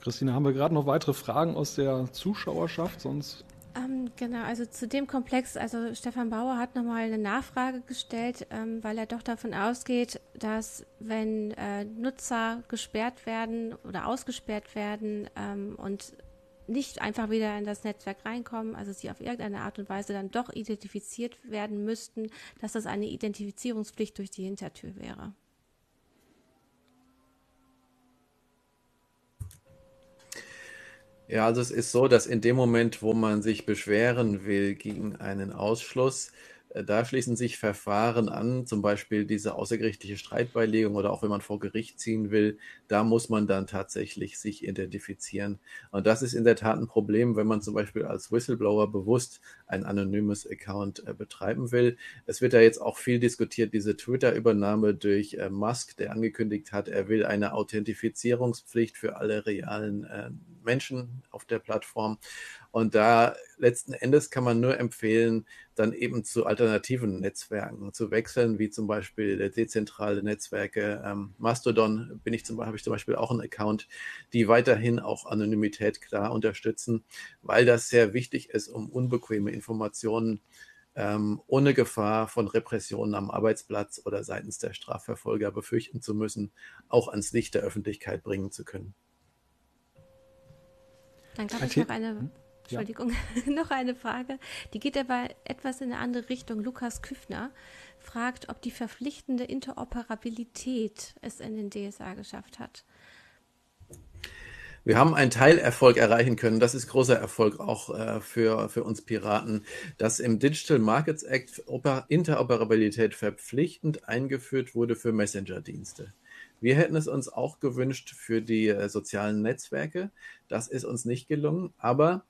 Christina, haben wir gerade noch weitere Fragen aus der Zuschauerschaft? Sonst ähm, genau, also zu dem Komplex, also Stefan Bauer hat nochmal eine Nachfrage gestellt, ähm, weil er doch davon ausgeht, dass wenn äh, Nutzer gesperrt werden oder ausgesperrt werden ähm, und nicht einfach wieder in das Netzwerk reinkommen, also sie auf irgendeine Art und Weise dann doch identifiziert werden müssten, dass das eine Identifizierungspflicht durch die Hintertür wäre. Ja, also es ist so, dass in dem Moment, wo man sich beschweren will gegen einen Ausschluss, da schließen sich Verfahren an, zum Beispiel diese außergerichtliche Streitbeilegung oder auch wenn man vor Gericht ziehen will, da muss man dann tatsächlich sich identifizieren. Und das ist in der Tat ein Problem, wenn man zum Beispiel als Whistleblower bewusst ein anonymes Account äh, betreiben will. Es wird ja jetzt auch viel diskutiert, diese Twitter-Übernahme durch äh, Musk, der angekündigt hat, er will eine Authentifizierungspflicht für alle realen äh, Menschen auf der Plattform. Und da letzten Endes kann man nur empfehlen, dann eben zu alternativen Netzwerken zu wechseln, wie zum Beispiel dezentrale Netzwerke. Ähm, Mastodon bin ich zum, habe ich zum Beispiel auch einen Account, die weiterhin auch Anonymität klar unterstützen, weil das sehr wichtig ist, um unbequeme Informationen ähm, ohne Gefahr von Repressionen am Arbeitsplatz oder seitens der Strafverfolger befürchten zu müssen, auch ans Licht der Öffentlichkeit bringen zu können. Dann gab es noch eine hm? Entschuldigung, ja. noch eine Frage. Die geht aber etwas in eine andere Richtung. Lukas Küffner fragt, ob die verpflichtende Interoperabilität es in den DSA geschafft hat. Wir haben einen Teilerfolg erreichen können. Das ist großer Erfolg auch äh, für, für uns Piraten, dass im Digital Markets Act Interoperabilität verpflichtend eingeführt wurde für Messenger-Dienste. Wir hätten es uns auch gewünscht für die äh, sozialen Netzwerke. Das ist uns nicht gelungen, aber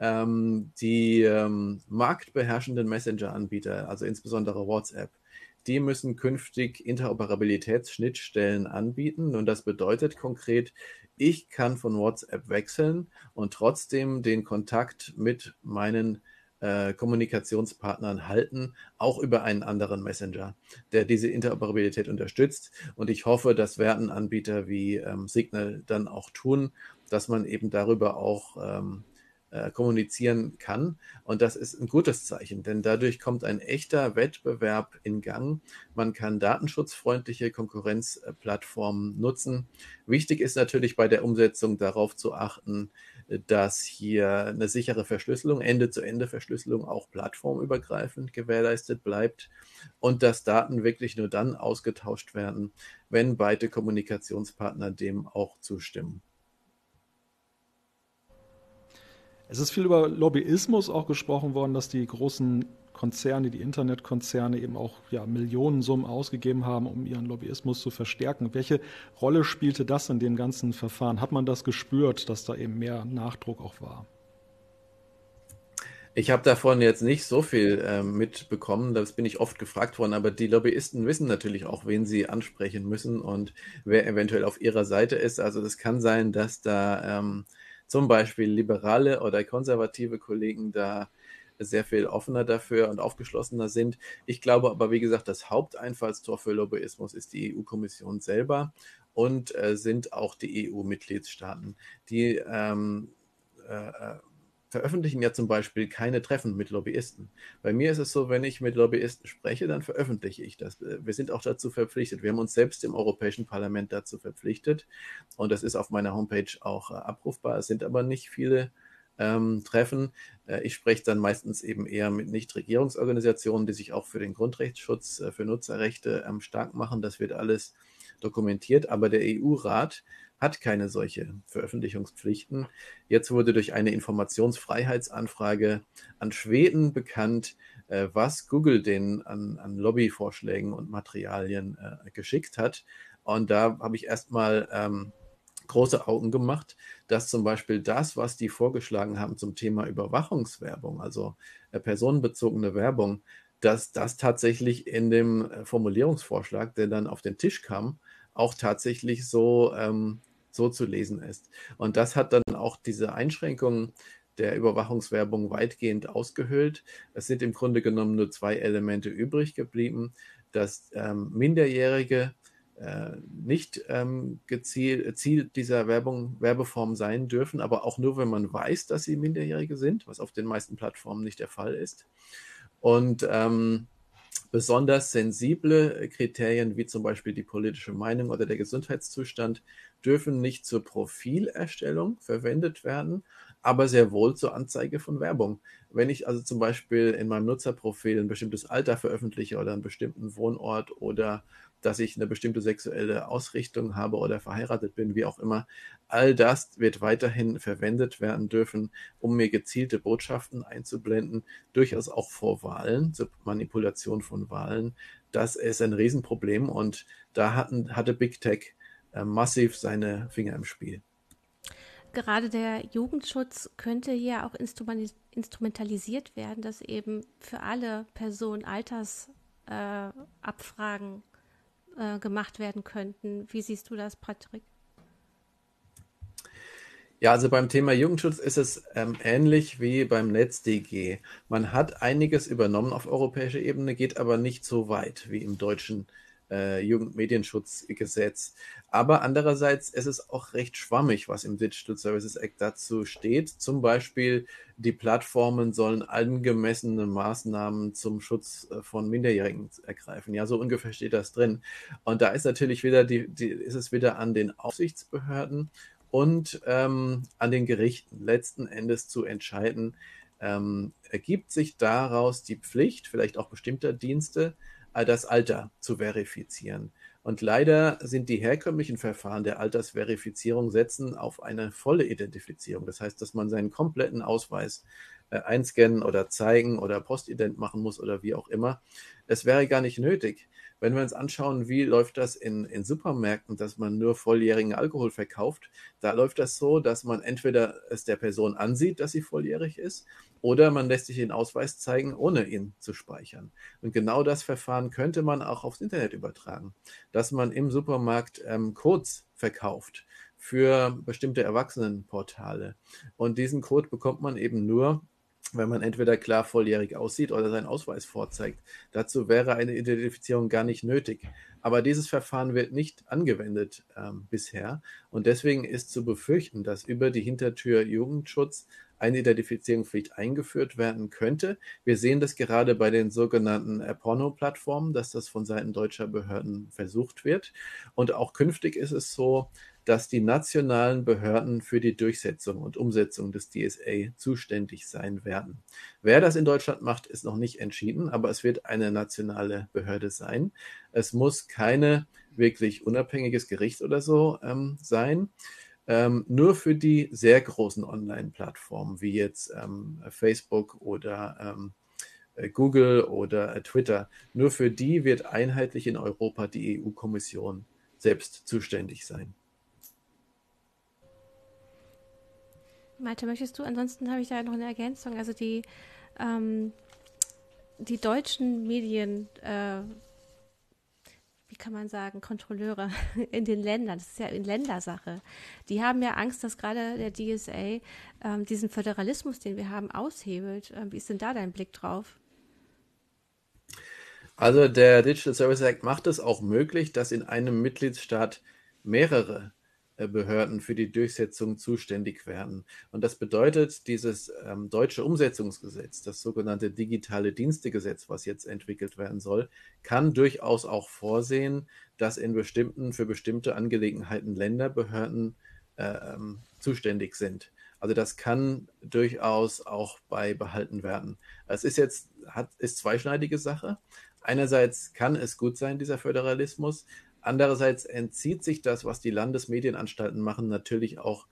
ähm, die ähm, marktbeherrschenden Messenger-Anbieter, also insbesondere WhatsApp, die müssen künftig Interoperabilitätsschnittstellen anbieten. Und das bedeutet konkret, ich kann von WhatsApp wechseln und trotzdem den Kontakt mit meinen äh, Kommunikationspartnern halten, auch über einen anderen Messenger, der diese Interoperabilität unterstützt. Und ich hoffe, das werden Anbieter wie ähm, Signal dann auch tun, dass man eben darüber auch ähm, äh, kommunizieren kann. Und das ist ein gutes Zeichen, denn dadurch kommt ein echter Wettbewerb in Gang. Man kann datenschutzfreundliche Konkurrenzplattformen nutzen. Wichtig ist natürlich bei der Umsetzung darauf zu achten, dass hier eine sichere Verschlüsselung, Ende-zu-Ende-Verschlüsselung auch plattformübergreifend gewährleistet bleibt und dass Daten wirklich nur dann ausgetauscht werden, wenn beide Kommunikationspartner dem auch zustimmen. Es ist viel über Lobbyismus auch gesprochen worden, dass die großen Konzerne, die Internetkonzerne eben auch ja, Millionensummen ausgegeben haben, um ihren Lobbyismus zu verstärken. Welche Rolle spielte das in dem ganzen Verfahren? Hat man das gespürt, dass da eben mehr Nachdruck auch war? Ich habe davon jetzt nicht so viel äh, mitbekommen, das bin ich oft gefragt worden, aber die Lobbyisten wissen natürlich auch, wen sie ansprechen müssen und wer eventuell auf ihrer Seite ist. Also das kann sein, dass da ähm, zum Beispiel liberale oder konservative Kollegen da sehr viel offener dafür und aufgeschlossener sind. Ich glaube aber, wie gesagt, das Haupteinfallstor für Lobbyismus ist die EU-Kommission selber und äh, sind auch die EU-Mitgliedstaaten, die ähm, äh, äh veröffentlichen ja zum Beispiel keine Treffen mit Lobbyisten. Bei mir ist es so, wenn ich mit Lobbyisten spreche, dann veröffentliche ich das. Wir sind auch dazu verpflichtet. Wir haben uns selbst im Europäischen Parlament dazu verpflichtet und das ist auf meiner Homepage auch äh, abrufbar. Es sind aber nicht viele ähm, Treffen. Äh, ich spreche dann meistens eben eher mit Nichtregierungsorganisationen, die sich auch für den Grundrechtsschutz, äh, für Nutzerrechte ähm, stark machen. Das wird alles dokumentiert. Aber der EU-Rat hat keine solche Veröffentlichungspflichten. Jetzt wurde durch eine Informationsfreiheitsanfrage an Schweden bekannt, äh, was Google den an, an Lobbyvorschlägen und Materialien äh, geschickt hat. Und da habe ich erstmal ähm, große Augen gemacht, dass zum Beispiel das, was die vorgeschlagen haben zum Thema Überwachungswerbung, also äh, personenbezogene Werbung, dass das tatsächlich in dem äh, Formulierungsvorschlag, der dann auf den Tisch kam, auch tatsächlich so ähm, so zu lesen ist. Und das hat dann auch diese Einschränkungen der Überwachungswerbung weitgehend ausgehöhlt. Es sind im Grunde genommen nur zwei Elemente übrig geblieben, dass ähm, Minderjährige äh, nicht ähm, gezielt, Ziel dieser Werbung, Werbeform sein dürfen, aber auch nur, wenn man weiß, dass sie Minderjährige sind, was auf den meisten Plattformen nicht der Fall ist. Und ähm, besonders sensible Kriterien wie zum Beispiel die politische Meinung oder der Gesundheitszustand dürfen nicht zur Profilerstellung verwendet werden, aber sehr wohl zur Anzeige von Werbung. Wenn ich also zum Beispiel in meinem Nutzerprofil ein bestimmtes Alter veröffentliche oder einen bestimmten Wohnort oder dass ich eine bestimmte sexuelle Ausrichtung habe oder verheiratet bin, wie auch immer. All das wird weiterhin verwendet werden dürfen, um mir gezielte Botschaften einzublenden, durchaus auch vor Wahlen, zur Manipulation von Wahlen. Das ist ein Riesenproblem und da hatten, hatte Big Tech äh, massiv seine Finger im Spiel. Gerade der Jugendschutz könnte hier auch instrumentalisiert werden, dass eben für alle Personen Altersabfragen äh, äh, gemacht werden könnten. Wie siehst du das, Patrick? Ja, also beim Thema Jugendschutz ist es ähm, ähnlich wie beim NetzDG. Man hat einiges übernommen auf europäischer Ebene, geht aber nicht so weit wie im deutschen äh, Jugendmedienschutzgesetz. Aber andererseits ist es auch recht schwammig, was im Digital Services Act dazu steht. Zum Beispiel, die Plattformen sollen angemessene Maßnahmen zum Schutz äh, von Minderjährigen ergreifen. Ja, so ungefähr steht das drin. Und da ist natürlich wieder die, die ist es wieder an den Aufsichtsbehörden und ähm, an den Gerichten letzten Endes zu entscheiden, ähm, ergibt sich daraus die Pflicht, vielleicht auch bestimmter Dienste, äh, das Alter zu verifizieren. Und leider sind die herkömmlichen Verfahren der Altersverifizierung setzen auf eine volle Identifizierung. Das heißt, dass man seinen kompletten Ausweis äh, einscannen oder zeigen oder Postident machen muss oder wie auch immer. Es wäre gar nicht nötig. Wenn wir uns anschauen, wie läuft das in, in Supermärkten, dass man nur volljährigen Alkohol verkauft, da läuft das so, dass man entweder es der Person ansieht, dass sie volljährig ist, oder man lässt sich den Ausweis zeigen, ohne ihn zu speichern. Und genau das Verfahren könnte man auch aufs Internet übertragen, dass man im Supermarkt ähm, Codes verkauft für bestimmte Erwachsenenportale. Und diesen Code bekommt man eben nur, wenn man entweder klar volljährig aussieht oder seinen Ausweis vorzeigt. Dazu wäre eine Identifizierung gar nicht nötig. Aber dieses Verfahren wird nicht angewendet ähm, bisher. Und deswegen ist zu befürchten, dass über die Hintertür Jugendschutz eine Identifizierungspflicht eingeführt werden könnte. Wir sehen das gerade bei den sogenannten Porno-Plattformen, dass das von Seiten deutscher Behörden versucht wird. Und auch künftig ist es so, dass die nationalen Behörden für die Durchsetzung und Umsetzung des DSA zuständig sein werden. Wer das in Deutschland macht, ist noch nicht entschieden, aber es wird eine nationale Behörde sein. Es muss keine wirklich unabhängiges Gericht oder so ähm, sein. Ähm, nur für die sehr großen Online-Plattformen wie jetzt ähm, Facebook oder ähm, äh, Google oder äh, Twitter, nur für die wird einheitlich in Europa die EU-Kommission selbst zuständig sein. Malte, möchtest du? Ansonsten habe ich da noch eine Ergänzung. Also die, ähm, die deutschen Medien, äh, wie kann man sagen, Kontrolleure in den Ländern, das ist ja in Ländersache, die haben ja Angst, dass gerade der DSA ähm, diesen Föderalismus, den wir haben, aushebelt. Ähm, wie ist denn da dein Blick drauf? Also der Digital Service Act macht es auch möglich, dass in einem Mitgliedstaat mehrere Behörden für die Durchsetzung zuständig werden. Und das bedeutet, dieses ähm, deutsche Umsetzungsgesetz, das sogenannte digitale Dienstegesetz, was jetzt entwickelt werden soll, kann durchaus auch vorsehen, dass in bestimmten, für bestimmte Angelegenheiten Länderbehörden äh, ähm, zuständig sind. Also das kann durchaus auch beibehalten werden. Es ist jetzt, hat, ist zweischneidige Sache. Einerseits kann es gut sein, dieser Föderalismus. Andererseits entzieht sich das, was die Landesmedienanstalten machen, natürlich auch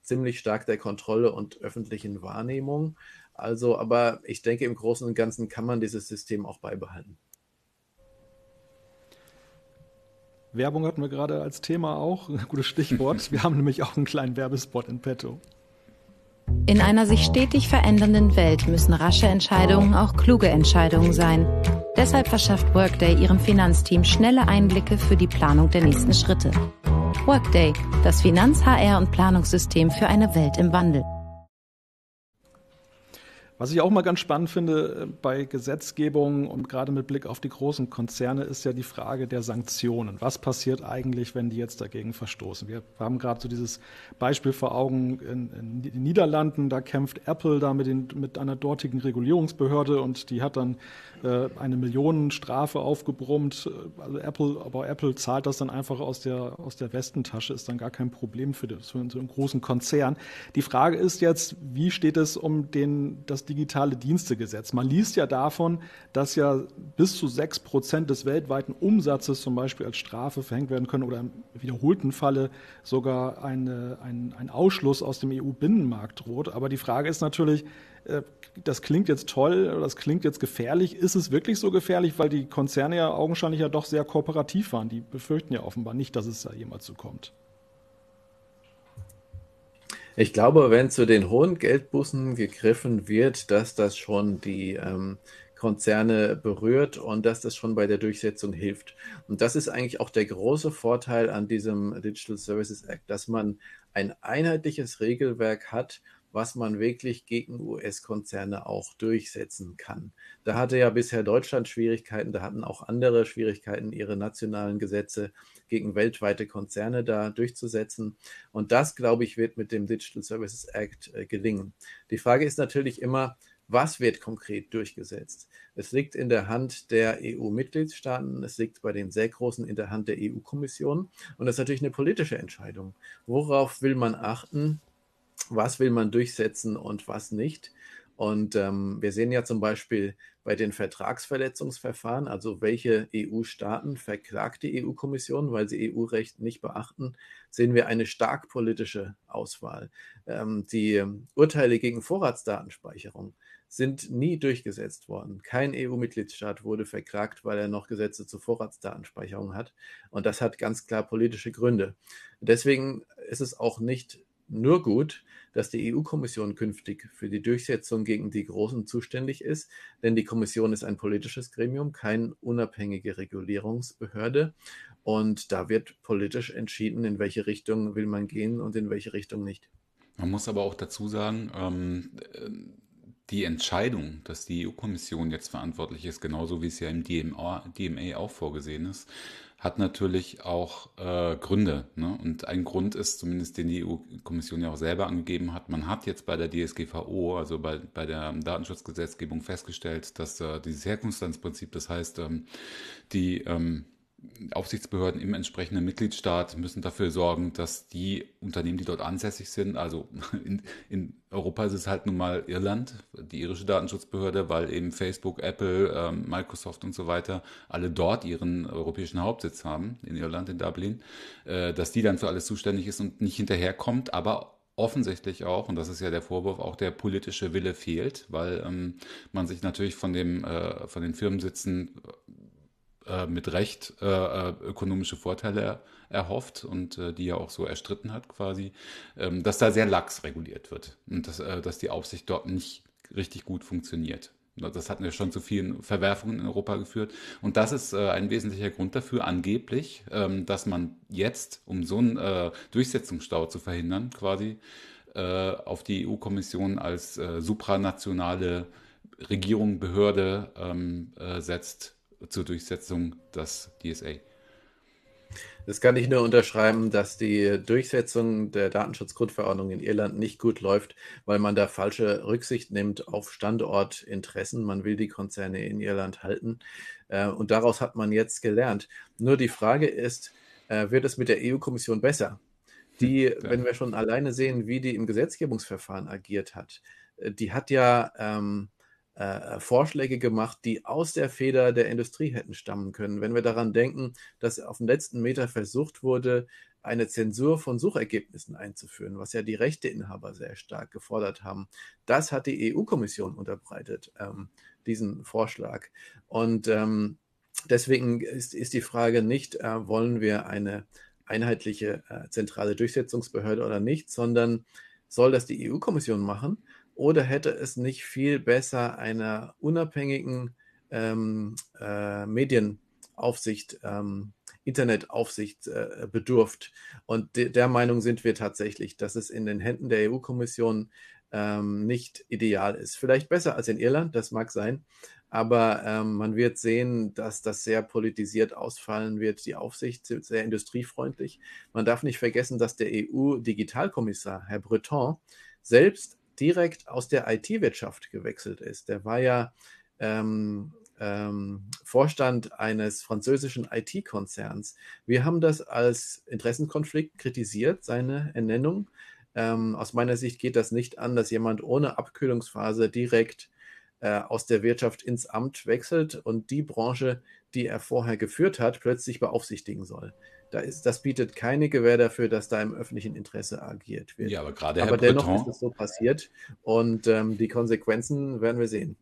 ziemlich stark der Kontrolle und öffentlichen Wahrnehmung. Also, aber ich denke, im Großen und Ganzen kann man dieses System auch beibehalten. Werbung hatten wir gerade als Thema auch. Gutes Stichwort. Wir haben nämlich auch einen kleinen Werbespot in petto. In einer sich stetig verändernden Welt müssen rasche Entscheidungen auch kluge Entscheidungen sein. Deshalb verschafft Workday ihrem Finanzteam schnelle Einblicke für die Planung der nächsten Schritte. Workday, das Finanz-, HR- und Planungssystem für eine Welt im Wandel. Was ich auch mal ganz spannend finde äh, bei Gesetzgebung und gerade mit Blick auf die großen Konzerne ist ja die Frage der Sanktionen. Was passiert eigentlich, wenn die jetzt dagegen verstoßen? Wir haben gerade so dieses Beispiel vor Augen in, in den Niederlanden. Da kämpft Apple da mit, den, mit einer dortigen Regulierungsbehörde und die hat dann eine Millionenstrafe aufgebrummt. Also Apple, aber Apple zahlt das dann einfach aus der, aus der Westentasche, ist dann gar kein Problem für, das, für einen großen Konzern. Die Frage ist jetzt, wie steht es um den, das digitale Dienstegesetz? Man liest ja davon, dass ja bis zu sechs Prozent des weltweiten Umsatzes zum Beispiel als Strafe verhängt werden können oder im wiederholten Falle sogar eine, ein, ein Ausschluss aus dem EU-Binnenmarkt droht. Aber die Frage ist natürlich, äh, das klingt jetzt toll, das klingt jetzt gefährlich. Ist es wirklich so gefährlich, weil die Konzerne ja augenscheinlich ja doch sehr kooperativ waren? Die befürchten ja offenbar nicht, dass es da jemals so kommt. Ich glaube, wenn zu den hohen Geldbußen gegriffen wird, dass das schon die ähm, Konzerne berührt und dass das schon bei der Durchsetzung hilft. Und das ist eigentlich auch der große Vorteil an diesem Digital Services Act, dass man ein einheitliches Regelwerk hat, was man wirklich gegen US-Konzerne auch durchsetzen kann. Da hatte ja bisher Deutschland Schwierigkeiten, da hatten auch andere Schwierigkeiten, ihre nationalen Gesetze gegen weltweite Konzerne da durchzusetzen. Und das, glaube ich, wird mit dem Digital Services Act äh, gelingen. Die Frage ist natürlich immer, was wird konkret durchgesetzt? Es liegt in der Hand der EU-Mitgliedstaaten, es liegt bei den sehr großen in der Hand der EU-Kommission und das ist natürlich eine politische Entscheidung. Worauf will man achten? Was will man durchsetzen und was nicht. Und ähm, wir sehen ja zum Beispiel bei den Vertragsverletzungsverfahren, also welche EU-Staaten verklagt die EU-Kommission, weil sie EU-Recht nicht beachten, sehen wir eine stark politische Auswahl. Ähm, die Urteile gegen Vorratsdatenspeicherung sind nie durchgesetzt worden. Kein EU-Mitgliedstaat wurde verklagt, weil er noch Gesetze zur Vorratsdatenspeicherung hat. Und das hat ganz klar politische Gründe. Deswegen ist es auch nicht nur gut, dass die EU-Kommission künftig für die Durchsetzung gegen die Großen zuständig ist, denn die Kommission ist ein politisches Gremium, keine unabhängige Regulierungsbehörde. Und da wird politisch entschieden, in welche Richtung will man gehen und in welche Richtung nicht. Man muss aber auch dazu sagen, ähm, die Entscheidung, dass die EU-Kommission jetzt verantwortlich ist, genauso wie es ja im DMA, DMA auch vorgesehen ist, hat natürlich auch äh, Gründe. Ne? Und ein Grund ist, zumindest den die EU-Kommission ja auch selber angegeben hat, man hat jetzt bei der DSGVO, also bei, bei der Datenschutzgesetzgebung festgestellt, dass äh, dieses Herkunftslandsprinzip, das heißt, ähm, die ähm, Aufsichtsbehörden im entsprechenden Mitgliedstaat müssen dafür sorgen, dass die Unternehmen, die dort ansässig sind, also in, in Europa ist es halt nun mal Irland, die irische Datenschutzbehörde, weil eben Facebook, Apple, ähm, Microsoft und so weiter alle dort ihren europäischen Hauptsitz haben, in Irland, in Dublin, äh, dass die dann für alles zuständig ist und nicht hinterherkommt, aber offensichtlich auch, und das ist ja der Vorwurf, auch der politische Wille fehlt, weil ähm, man sich natürlich von dem äh, von den Firmensitzen äh, mit Recht äh, äh, ökonomische Vorteile erhofft und äh, die ja auch so erstritten hat quasi, ähm, dass da sehr lax reguliert wird und dass, äh, dass die Aufsicht dort nicht richtig gut funktioniert. Das hat ja schon zu vielen Verwerfungen in Europa geführt. Und das ist äh, ein wesentlicher Grund dafür, angeblich, ähm, dass man jetzt, um so einen äh, Durchsetzungsstau zu verhindern, quasi äh, auf die EU-Kommission als supranationale Regierung, Behörde ähm, äh, setzt, zur Durchsetzung des DSA. Das kann ich nur unterschreiben, dass die Durchsetzung der Datenschutzgrundverordnung in Irland nicht gut läuft, weil man da falsche Rücksicht nimmt auf Standortinteressen. Man will die Konzerne in Irland halten. Äh, und daraus hat man jetzt gelernt. Nur die Frage ist, äh, wird es mit der EU-Kommission besser? Die, ja. wenn wir schon alleine sehen, wie die im Gesetzgebungsverfahren agiert hat, äh, die hat ja ähm, äh, Vorschläge gemacht, die aus der Feder der Industrie hätten stammen können. Wenn wir daran denken, dass auf dem letzten Meter versucht wurde, eine Zensur von Suchergebnissen einzuführen, was ja die Rechteinhaber sehr stark gefordert haben. Das hat die EU-Kommission unterbreitet, ähm, diesen Vorschlag. Und ähm, deswegen ist, ist, die Frage nicht, äh, wollen wir eine einheitliche äh, zentrale Durchsetzungsbehörde oder nicht, sondern soll das die EU-Kommission machen? Oder hätte es nicht viel besser einer unabhängigen ähm, äh, Medienaufsicht, ähm, Internetaufsicht äh, bedurft? Und de der Meinung sind wir tatsächlich, dass es in den Händen der EU-Kommission ähm, nicht ideal ist. Vielleicht besser als in Irland, das mag sein, aber ähm, man wird sehen, dass das sehr politisiert ausfallen wird. Die Aufsicht ist sehr industriefreundlich. Man darf nicht vergessen, dass der EU-Digitalkommissar, Herr Breton, selbst direkt aus der IT-Wirtschaft gewechselt ist. Der war ja ähm, ähm, Vorstand eines französischen IT-Konzerns. Wir haben das als Interessenkonflikt kritisiert, seine Ernennung. Ähm, aus meiner Sicht geht das nicht an, dass jemand ohne Abkühlungsphase direkt äh, aus der Wirtschaft ins Amt wechselt und die Branche, die er vorher geführt hat, plötzlich beaufsichtigen soll. Da ist, das bietet keine Gewähr dafür, dass da im öffentlichen Interesse agiert wird. Ja, aber gerade Herr aber dennoch Breton, ist es so passiert und ähm, die Konsequenzen werden wir sehen.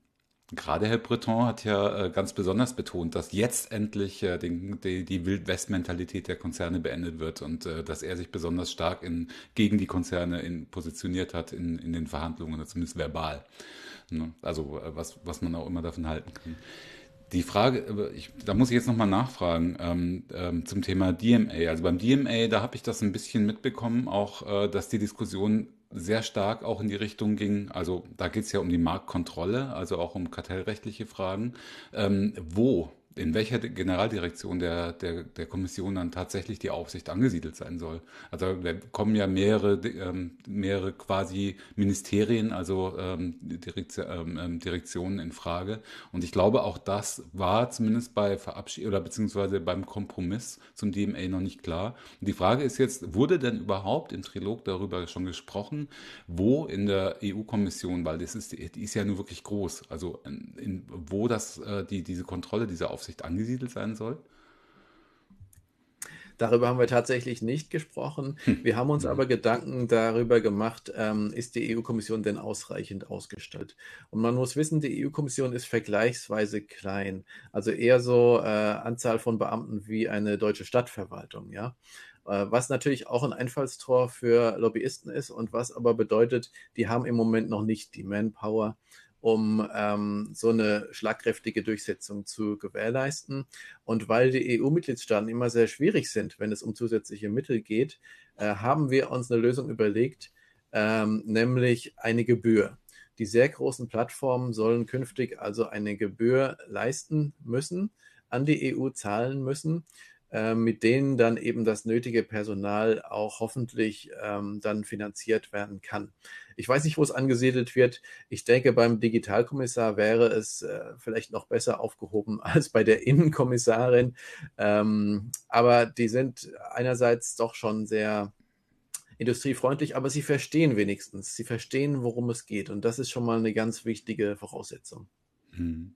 Gerade Herr Breton hat ja äh, ganz besonders betont, dass jetzt endlich äh, den, die, die Wild-West-Mentalität der Konzerne beendet wird und äh, dass er sich besonders stark in, gegen die Konzerne in, positioniert hat in, in den Verhandlungen, zumindest verbal. Ne? Also äh, was, was man auch immer davon halten kann. Die Frage, ich, da muss ich jetzt nochmal nachfragen ähm, ähm, zum Thema DMA. Also beim DMA, da habe ich das ein bisschen mitbekommen, auch äh, dass die Diskussion sehr stark auch in die Richtung ging, also da geht es ja um die Marktkontrolle, also auch um kartellrechtliche Fragen. Ähm, wo in welcher Generaldirektion der, der, der Kommission dann tatsächlich die Aufsicht angesiedelt sein soll. Also da kommen ja mehrere, ähm, mehrere quasi Ministerien, also ähm, Direktion, ähm, Direktionen in Frage. Und ich glaube, auch das war zumindest bei Verabschiedung oder beziehungsweise beim Kompromiss zum DMA noch nicht klar. Und die Frage ist jetzt, wurde denn überhaupt im Trilog darüber schon gesprochen, wo in der EU-Kommission, weil das ist, die ist ja nur wirklich groß, also in, wo das, äh, die, diese Kontrolle, diese Aufsicht Aufsicht angesiedelt sein soll? Darüber haben wir tatsächlich nicht gesprochen. Hm. Wir haben uns aber Gedanken darüber gemacht, ähm, ist die EU-Kommission denn ausreichend ausgestattet? Und man muss wissen, die EU-Kommission ist vergleichsweise klein, also eher so äh, Anzahl von Beamten wie eine deutsche Stadtverwaltung, ja. Äh, was natürlich auch ein Einfallstor für Lobbyisten ist und was aber bedeutet, die haben im Moment noch nicht die Manpower, um ähm, so eine schlagkräftige Durchsetzung zu gewährleisten. Und weil die EU-Mitgliedstaaten immer sehr schwierig sind, wenn es um zusätzliche Mittel geht, äh, haben wir uns eine Lösung überlegt, ähm, nämlich eine Gebühr. Die sehr großen Plattformen sollen künftig also eine Gebühr leisten müssen, an die EU zahlen müssen, äh, mit denen dann eben das nötige Personal auch hoffentlich ähm, dann finanziert werden kann. Ich weiß nicht, wo es angesiedelt wird. Ich denke, beim Digitalkommissar wäre es äh, vielleicht noch besser aufgehoben als bei der Innenkommissarin. Ähm, aber die sind einerseits doch schon sehr industriefreundlich, aber sie verstehen wenigstens. Sie verstehen, worum es geht. Und das ist schon mal eine ganz wichtige Voraussetzung. Hm.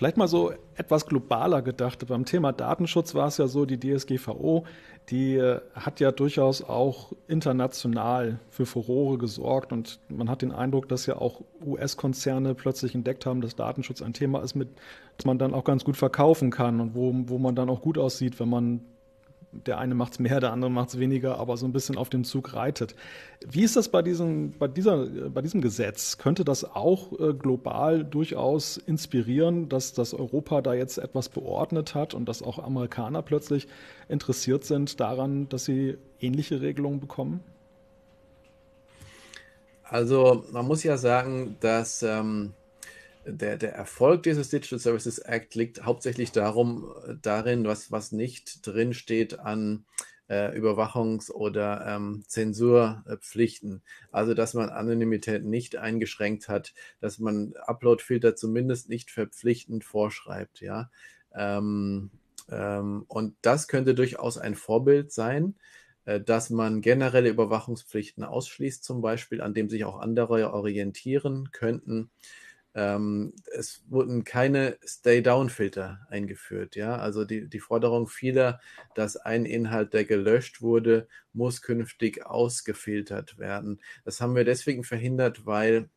Vielleicht mal so etwas globaler gedacht. Beim Thema Datenschutz war es ja so, die DSGVO, die äh, hat ja durchaus auch international für Furore gesorgt und man hat den Eindruck, dass ja auch US-Konzerne plötzlich entdeckt haben, dass Datenschutz ein Thema ist, mit, das man dann auch ganz gut verkaufen kann und wo, wo man dann auch gut aussieht, wenn man der eine macht es mehr, der andere macht es weniger, aber so ein bisschen auf dem Zug reitet. Wie ist das bei diesem, bei dieser, bei diesem Gesetz? Könnte das auch äh, global durchaus inspirieren, dass das Europa da jetzt etwas beordnet hat und dass auch Amerikaner plötzlich interessiert sind daran, dass sie ähnliche Regelungen bekommen? Also man muss ja sagen, dass ähm, der, der Erfolg dieses Digital Services Act liegt hauptsächlich darum, darin, was, was nicht drinsteht an äh, Überwachungs- oder ähm, Zensurpflichten. Also, dass man Anonymität nicht eingeschränkt hat, dass man Upload-Filter zumindest nicht verpflichtend vorschreibt, ja. Ähm, ähm, und das könnte durchaus ein Vorbild sein, äh, dass man generelle Überwachungspflichten ausschließt, zum Beispiel, an dem sich auch andere orientieren könnten. Ähm, es wurden keine Stay-Down-Filter eingeführt. Ja, also die, die Forderung vieler, dass ein Inhalt, der gelöscht wurde, muss künftig ausgefiltert werden. Das haben wir deswegen verhindert, weil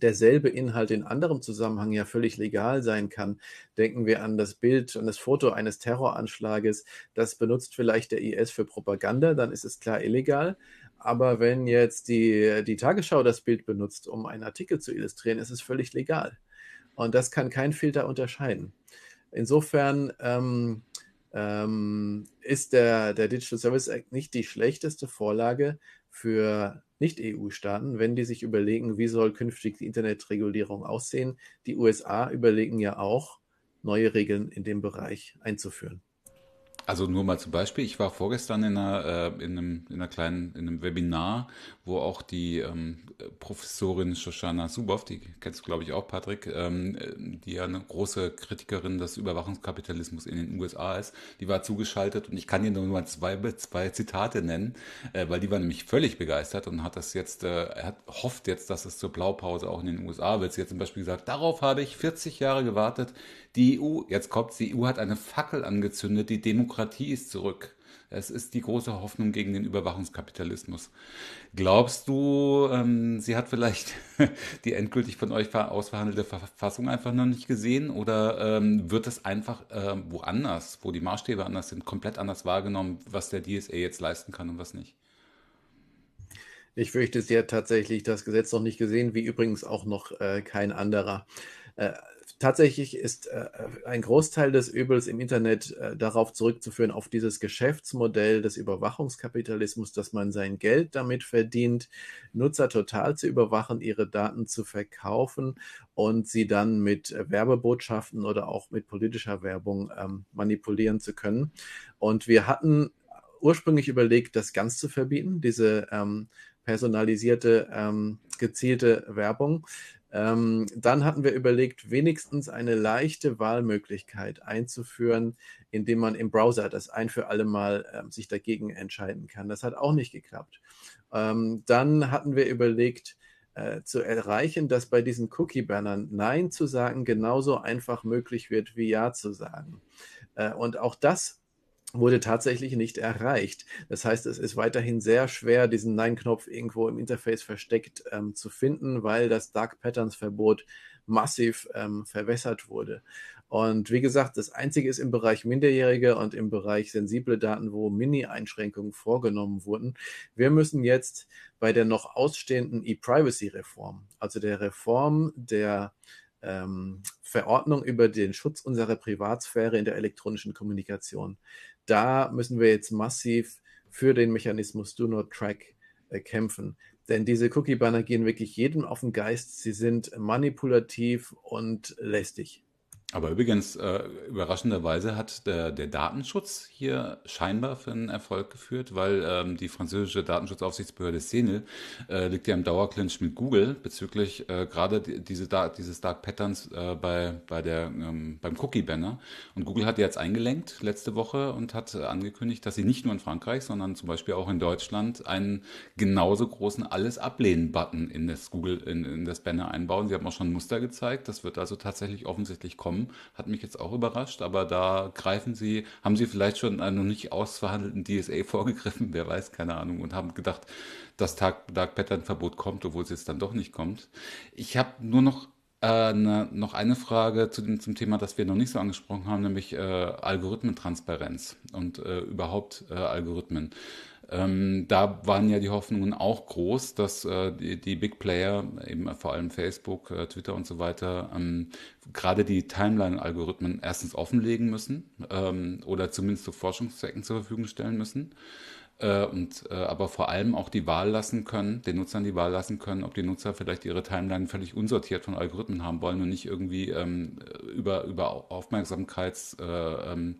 derselbe Inhalt in anderem Zusammenhang ja völlig legal sein kann. Denken wir an das Bild und das Foto eines Terroranschlages. Das benutzt vielleicht der IS für Propaganda, dann ist es klar illegal. Aber wenn jetzt die, die Tagesschau das Bild benutzt, um einen Artikel zu illustrieren, ist es völlig legal. Und das kann kein Filter unterscheiden. Insofern ähm, ähm, ist der, der Digital Service Act nicht die schlechteste Vorlage für Nicht-EU-Staaten, wenn die sich überlegen, wie soll künftig die Internetregulierung aussehen. Die USA überlegen ja auch, neue Regeln in dem Bereich einzuführen. Also nur mal zum Beispiel, ich war vorgestern in einer, äh, in einem, in einer kleinen, in einem Webinar, wo auch die ähm, Professorin Shoshana Zuboff, die kennst du glaube ich auch, Patrick, ähm, die ja eine große Kritikerin des Überwachungskapitalismus in den USA ist, die war zugeschaltet und ich kann dir nur mal zwei, zwei Zitate nennen, äh, weil die war nämlich völlig begeistert und hat das jetzt, äh, hat, hofft jetzt, dass es zur Blaupause auch in den USA wird. Sie hat zum Beispiel gesagt, darauf habe ich 40 Jahre gewartet, die EU, jetzt kommt die EU hat eine Fackel angezündet, die Demokratie ist zurück. Es ist die große Hoffnung gegen den Überwachungskapitalismus. Glaubst du, ähm, sie hat vielleicht die endgültig von euch ausverhandelte Verfassung einfach noch nicht gesehen? Oder ähm, wird es einfach äh, woanders, wo die Maßstäbe anders sind, komplett anders wahrgenommen, was der DSA jetzt leisten kann und was nicht? Ich fürchte, sie hat tatsächlich das Gesetz noch nicht gesehen, wie übrigens auch noch äh, kein anderer. Äh, tatsächlich ist äh, ein Großteil des Übels im Internet äh, darauf zurückzuführen, auf dieses Geschäftsmodell des Überwachungskapitalismus, dass man sein Geld damit verdient, Nutzer total zu überwachen, ihre Daten zu verkaufen und sie dann mit äh, Werbebotschaften oder auch mit politischer Werbung ähm, manipulieren zu können. Und wir hatten ursprünglich überlegt, das ganz zu verbieten, diese ähm, personalisierte, ähm, gezielte Werbung. Ähm, dann hatten wir überlegt, wenigstens eine leichte Wahlmöglichkeit einzuführen, indem man im Browser das ein für alle Mal ähm, sich dagegen entscheiden kann. Das hat auch nicht geklappt. Ähm, dann hatten wir überlegt, äh, zu erreichen, dass bei diesen Cookie-Bannern Nein zu sagen genauso einfach möglich wird wie Ja zu sagen. Äh, und auch das wurde tatsächlich nicht erreicht. Das heißt, es ist weiterhin sehr schwer, diesen Nein-Knopf irgendwo im Interface versteckt ähm, zu finden, weil das Dark Patterns-Verbot massiv ähm, verwässert wurde. Und wie gesagt, das Einzige ist im Bereich Minderjährige und im Bereich sensible Daten, wo Mini-Einschränkungen vorgenommen wurden. Wir müssen jetzt bei der noch ausstehenden E-Privacy-Reform, also der Reform der ähm, Verordnung über den Schutz unserer Privatsphäre in der elektronischen Kommunikation da müssen wir jetzt massiv für den Mechanismus Do Not Track äh, kämpfen. Denn diese Cookie-Banner gehen wirklich jedem auf den Geist. Sie sind manipulativ und lästig. Aber übrigens, äh, überraschenderweise hat der, der Datenschutz hier scheinbar für einen Erfolg geführt, weil ähm, die französische Datenschutzaufsichtsbehörde CNIL äh, liegt ja im Dauerclinch mit Google bezüglich äh, gerade die, diese da dieses Dark Patterns äh, bei, bei der, ähm, beim Cookie-Banner. Und Google hat jetzt eingelenkt letzte Woche und hat äh, angekündigt, dass sie nicht nur in Frankreich, sondern zum Beispiel auch in Deutschland einen genauso großen Alles-Ablehnen-Button in das Google, in, in das Banner einbauen. Sie haben auch schon ein Muster gezeigt. Das wird also tatsächlich offensichtlich kommen. Hat mich jetzt auch überrascht, aber da greifen Sie, haben Sie vielleicht schon einen noch nicht ausverhandelten DSA vorgegriffen, wer weiß, keine Ahnung, und haben gedacht, dass Dark, Dark Pattern Verbot kommt, obwohl es jetzt dann doch nicht kommt. Ich habe nur noch äh, ne, noch eine Frage zu dem, zum Thema, das wir noch nicht so angesprochen haben, nämlich äh, Algorithmentransparenz und äh, überhaupt äh, Algorithmen. Ähm, da waren ja die Hoffnungen auch groß, dass äh, die, die, Big Player, eben vor allem Facebook, äh, Twitter und so weiter, ähm, gerade die Timeline-Algorithmen erstens offenlegen müssen ähm, oder zumindest zu Forschungszwecken zur Verfügung stellen müssen. Äh, und äh, aber vor allem auch die Wahl lassen können, den Nutzern die Wahl lassen können, ob die Nutzer vielleicht ihre Timeline völlig unsortiert von Algorithmen haben wollen und nicht irgendwie ähm, über, über Aufmerksamkeits äh, ähm,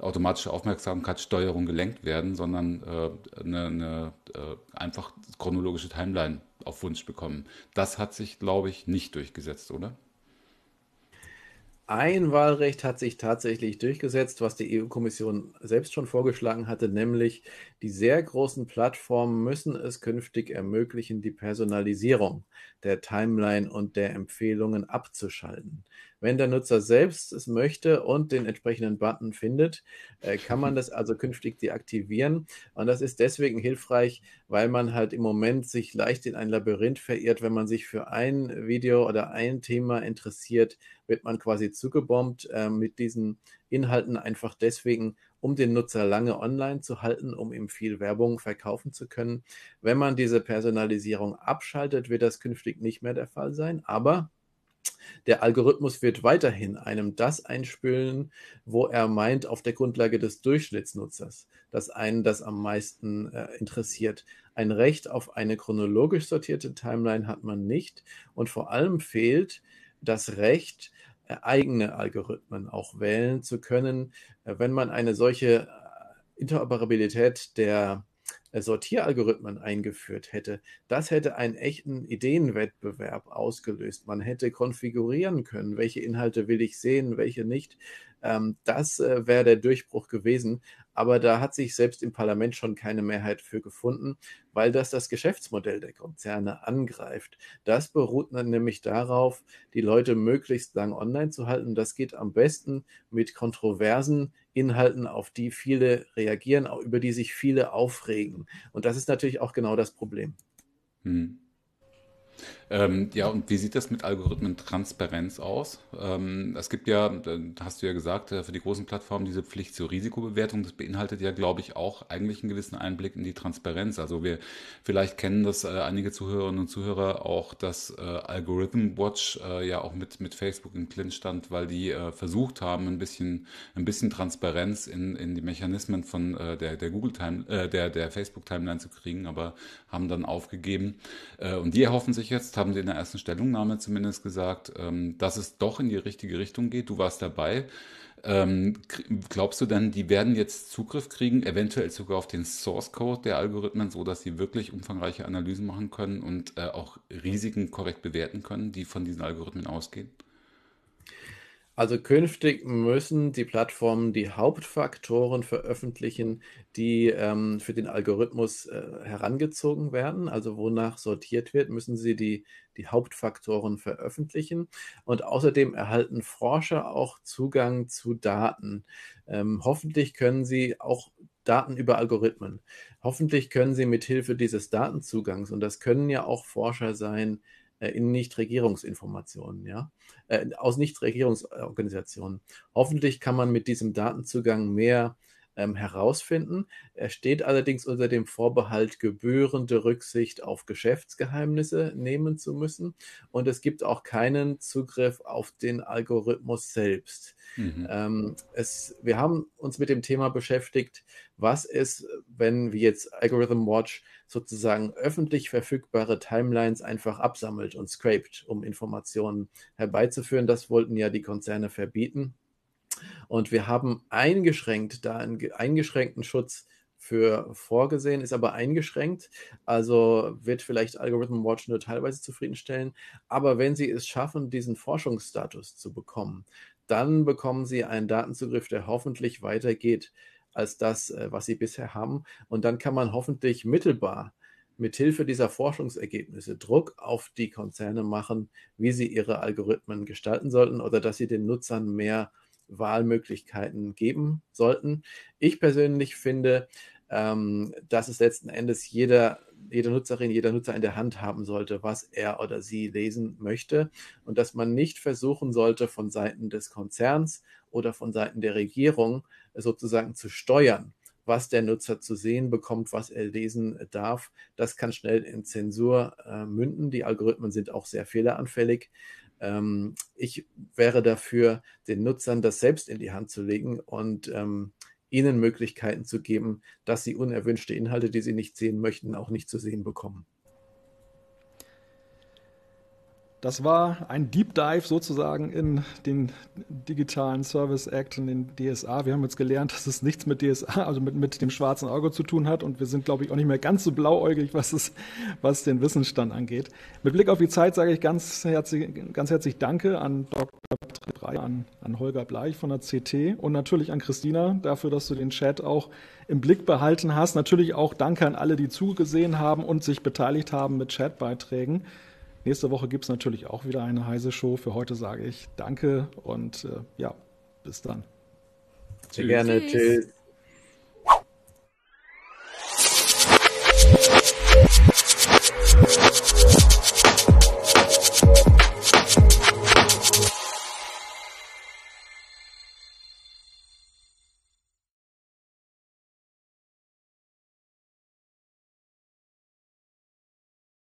automatische Aufmerksamkeitssteuerung gelenkt werden, sondern äh, eine, eine äh, einfach chronologische Timeline auf Wunsch bekommen. Das hat sich, glaube ich, nicht durchgesetzt, oder? Ein Wahlrecht hat sich tatsächlich durchgesetzt, was die EU-Kommission selbst schon vorgeschlagen hatte, nämlich die sehr großen Plattformen müssen es künftig ermöglichen, die Personalisierung der Timeline und der Empfehlungen abzuschalten. Wenn der Nutzer selbst es möchte und den entsprechenden Button findet, äh, kann man das also künftig deaktivieren. Und das ist deswegen hilfreich, weil man halt im Moment sich leicht in ein Labyrinth verirrt. Wenn man sich für ein Video oder ein Thema interessiert, wird man quasi zugebombt äh, mit diesen Inhalten einfach deswegen, um den Nutzer lange online zu halten, um ihm viel Werbung verkaufen zu können. Wenn man diese Personalisierung abschaltet, wird das künftig nicht mehr der Fall sein. Aber der Algorithmus wird weiterhin einem das einspülen, wo er meint, auf der Grundlage des Durchschnittsnutzers, dass einen das am meisten äh, interessiert. Ein Recht auf eine chronologisch sortierte Timeline hat man nicht. Und vor allem fehlt das Recht, eigene Algorithmen auch wählen zu können. Äh, wenn man eine solche äh, Interoperabilität der Sortieralgorithmen eingeführt hätte, das hätte einen echten Ideenwettbewerb ausgelöst. Man hätte konfigurieren können, welche Inhalte will ich sehen, welche nicht. Ähm, das äh, wäre der Durchbruch gewesen. Aber da hat sich selbst im Parlament schon keine Mehrheit für gefunden, weil das das Geschäftsmodell der Konzerne angreift. Das beruht dann nämlich darauf, die Leute möglichst lang online zu halten. Das geht am besten mit kontroversen Inhalten, auf die viele reagieren, über die sich viele aufregen. Und das ist natürlich auch genau das Problem. Hm. Ähm, ja, und wie sieht das mit Algorithmentransparenz aus? Ähm, es gibt ja, hast du ja gesagt, äh, für die großen Plattformen diese Pflicht zur Risikobewertung. Das beinhaltet ja, glaube ich, auch eigentlich einen gewissen Einblick in die Transparenz. Also wir vielleicht kennen das äh, einige Zuhörerinnen und Zuhörer auch, dass äh, Algorithm Watch äh, ja auch mit, mit Facebook im Clinch stand, weil die äh, versucht haben, ein bisschen, ein bisschen Transparenz in, in die Mechanismen von äh, der, der Google Time, der, der Facebook Timeline zu kriegen, aber haben dann aufgegeben. Und die erhoffen sich jetzt, haben sie in der ersten Stellungnahme zumindest gesagt, ähm, dass es doch in die richtige Richtung geht. Du warst dabei. Ähm, glaubst du denn, die werden jetzt Zugriff kriegen, eventuell sogar auf den Source Code der Algorithmen, so dass sie wirklich umfangreiche Analysen machen können und äh, auch Risiken korrekt bewerten können, die von diesen Algorithmen ausgehen? Also künftig müssen die Plattformen die Hauptfaktoren veröffentlichen, die ähm, für den Algorithmus äh, herangezogen werden. Also wonach sortiert wird, müssen sie die, die Hauptfaktoren veröffentlichen. Und außerdem erhalten Forscher auch Zugang zu Daten. Ähm, hoffentlich können sie auch Daten über Algorithmen. Hoffentlich können sie mit Hilfe dieses Datenzugangs, und das können ja auch Forscher sein, in Nichtregierungsinformationen, ja, äh, aus Nichtregierungsorganisationen. Hoffentlich kann man mit diesem Datenzugang mehr ähm, herausfinden. Er steht allerdings unter dem Vorbehalt, gebührende Rücksicht auf Geschäftsgeheimnisse nehmen zu müssen. Und es gibt auch keinen Zugriff auf den Algorithmus selbst. Mhm. Ähm, es, wir haben uns mit dem Thema beschäftigt, was ist, wenn wie jetzt Algorithm Watch sozusagen öffentlich verfügbare Timelines einfach absammelt und scraped, um Informationen herbeizuführen. Das wollten ja die Konzerne verbieten. Und wir haben eingeschränkt, da einen eingeschränkten Schutz für vorgesehen, ist aber eingeschränkt. Also wird vielleicht Algorithm Watch nur teilweise zufriedenstellen. Aber wenn Sie es schaffen, diesen Forschungsstatus zu bekommen, dann bekommen Sie einen Datenzugriff, der hoffentlich weitergeht als das, äh, was Sie bisher haben. Und dann kann man hoffentlich mittelbar mithilfe dieser Forschungsergebnisse Druck auf die Konzerne machen, wie sie ihre Algorithmen gestalten sollten oder dass sie den Nutzern mehr Wahlmöglichkeiten geben sollten. Ich persönlich finde, ähm, dass es letzten Endes jeder, jede Nutzerin, jeder Nutzer in der Hand haben sollte, was er oder sie lesen möchte und dass man nicht versuchen sollte, von Seiten des Konzerns oder von Seiten der Regierung sozusagen zu steuern, was der Nutzer zu sehen bekommt, was er lesen darf. Das kann schnell in Zensur äh, münden. Die Algorithmen sind auch sehr fehleranfällig. Ähm, ich wäre dafür, den Nutzern das selbst in die Hand zu legen und ähm, ihnen Möglichkeiten zu geben, dass sie unerwünschte Inhalte, die sie nicht sehen möchten, auch nicht zu sehen bekommen. Das war ein Deep Dive sozusagen in den digitalen Service Act, in den DSA. Wir haben jetzt gelernt, dass es nichts mit DSA, also mit, mit dem schwarzen Auge zu tun hat. Und wir sind, glaube ich, auch nicht mehr ganz so blauäugig, was, es, was den Wissensstand angeht. Mit Blick auf die Zeit sage ich ganz herzlich, ganz herzlich Danke an Dr. Breyer, an, an Holger Bleich von der CT und natürlich an Christina dafür, dass du den Chat auch im Blick behalten hast. Natürlich auch Danke an alle, die zugesehen haben und sich beteiligt haben mit Chatbeiträgen. Nächste Woche gibt es natürlich auch wieder eine heiße Show. Für heute sage ich Danke und äh, ja, bis dann. Sehr gerne. Tschüss. Tschüss.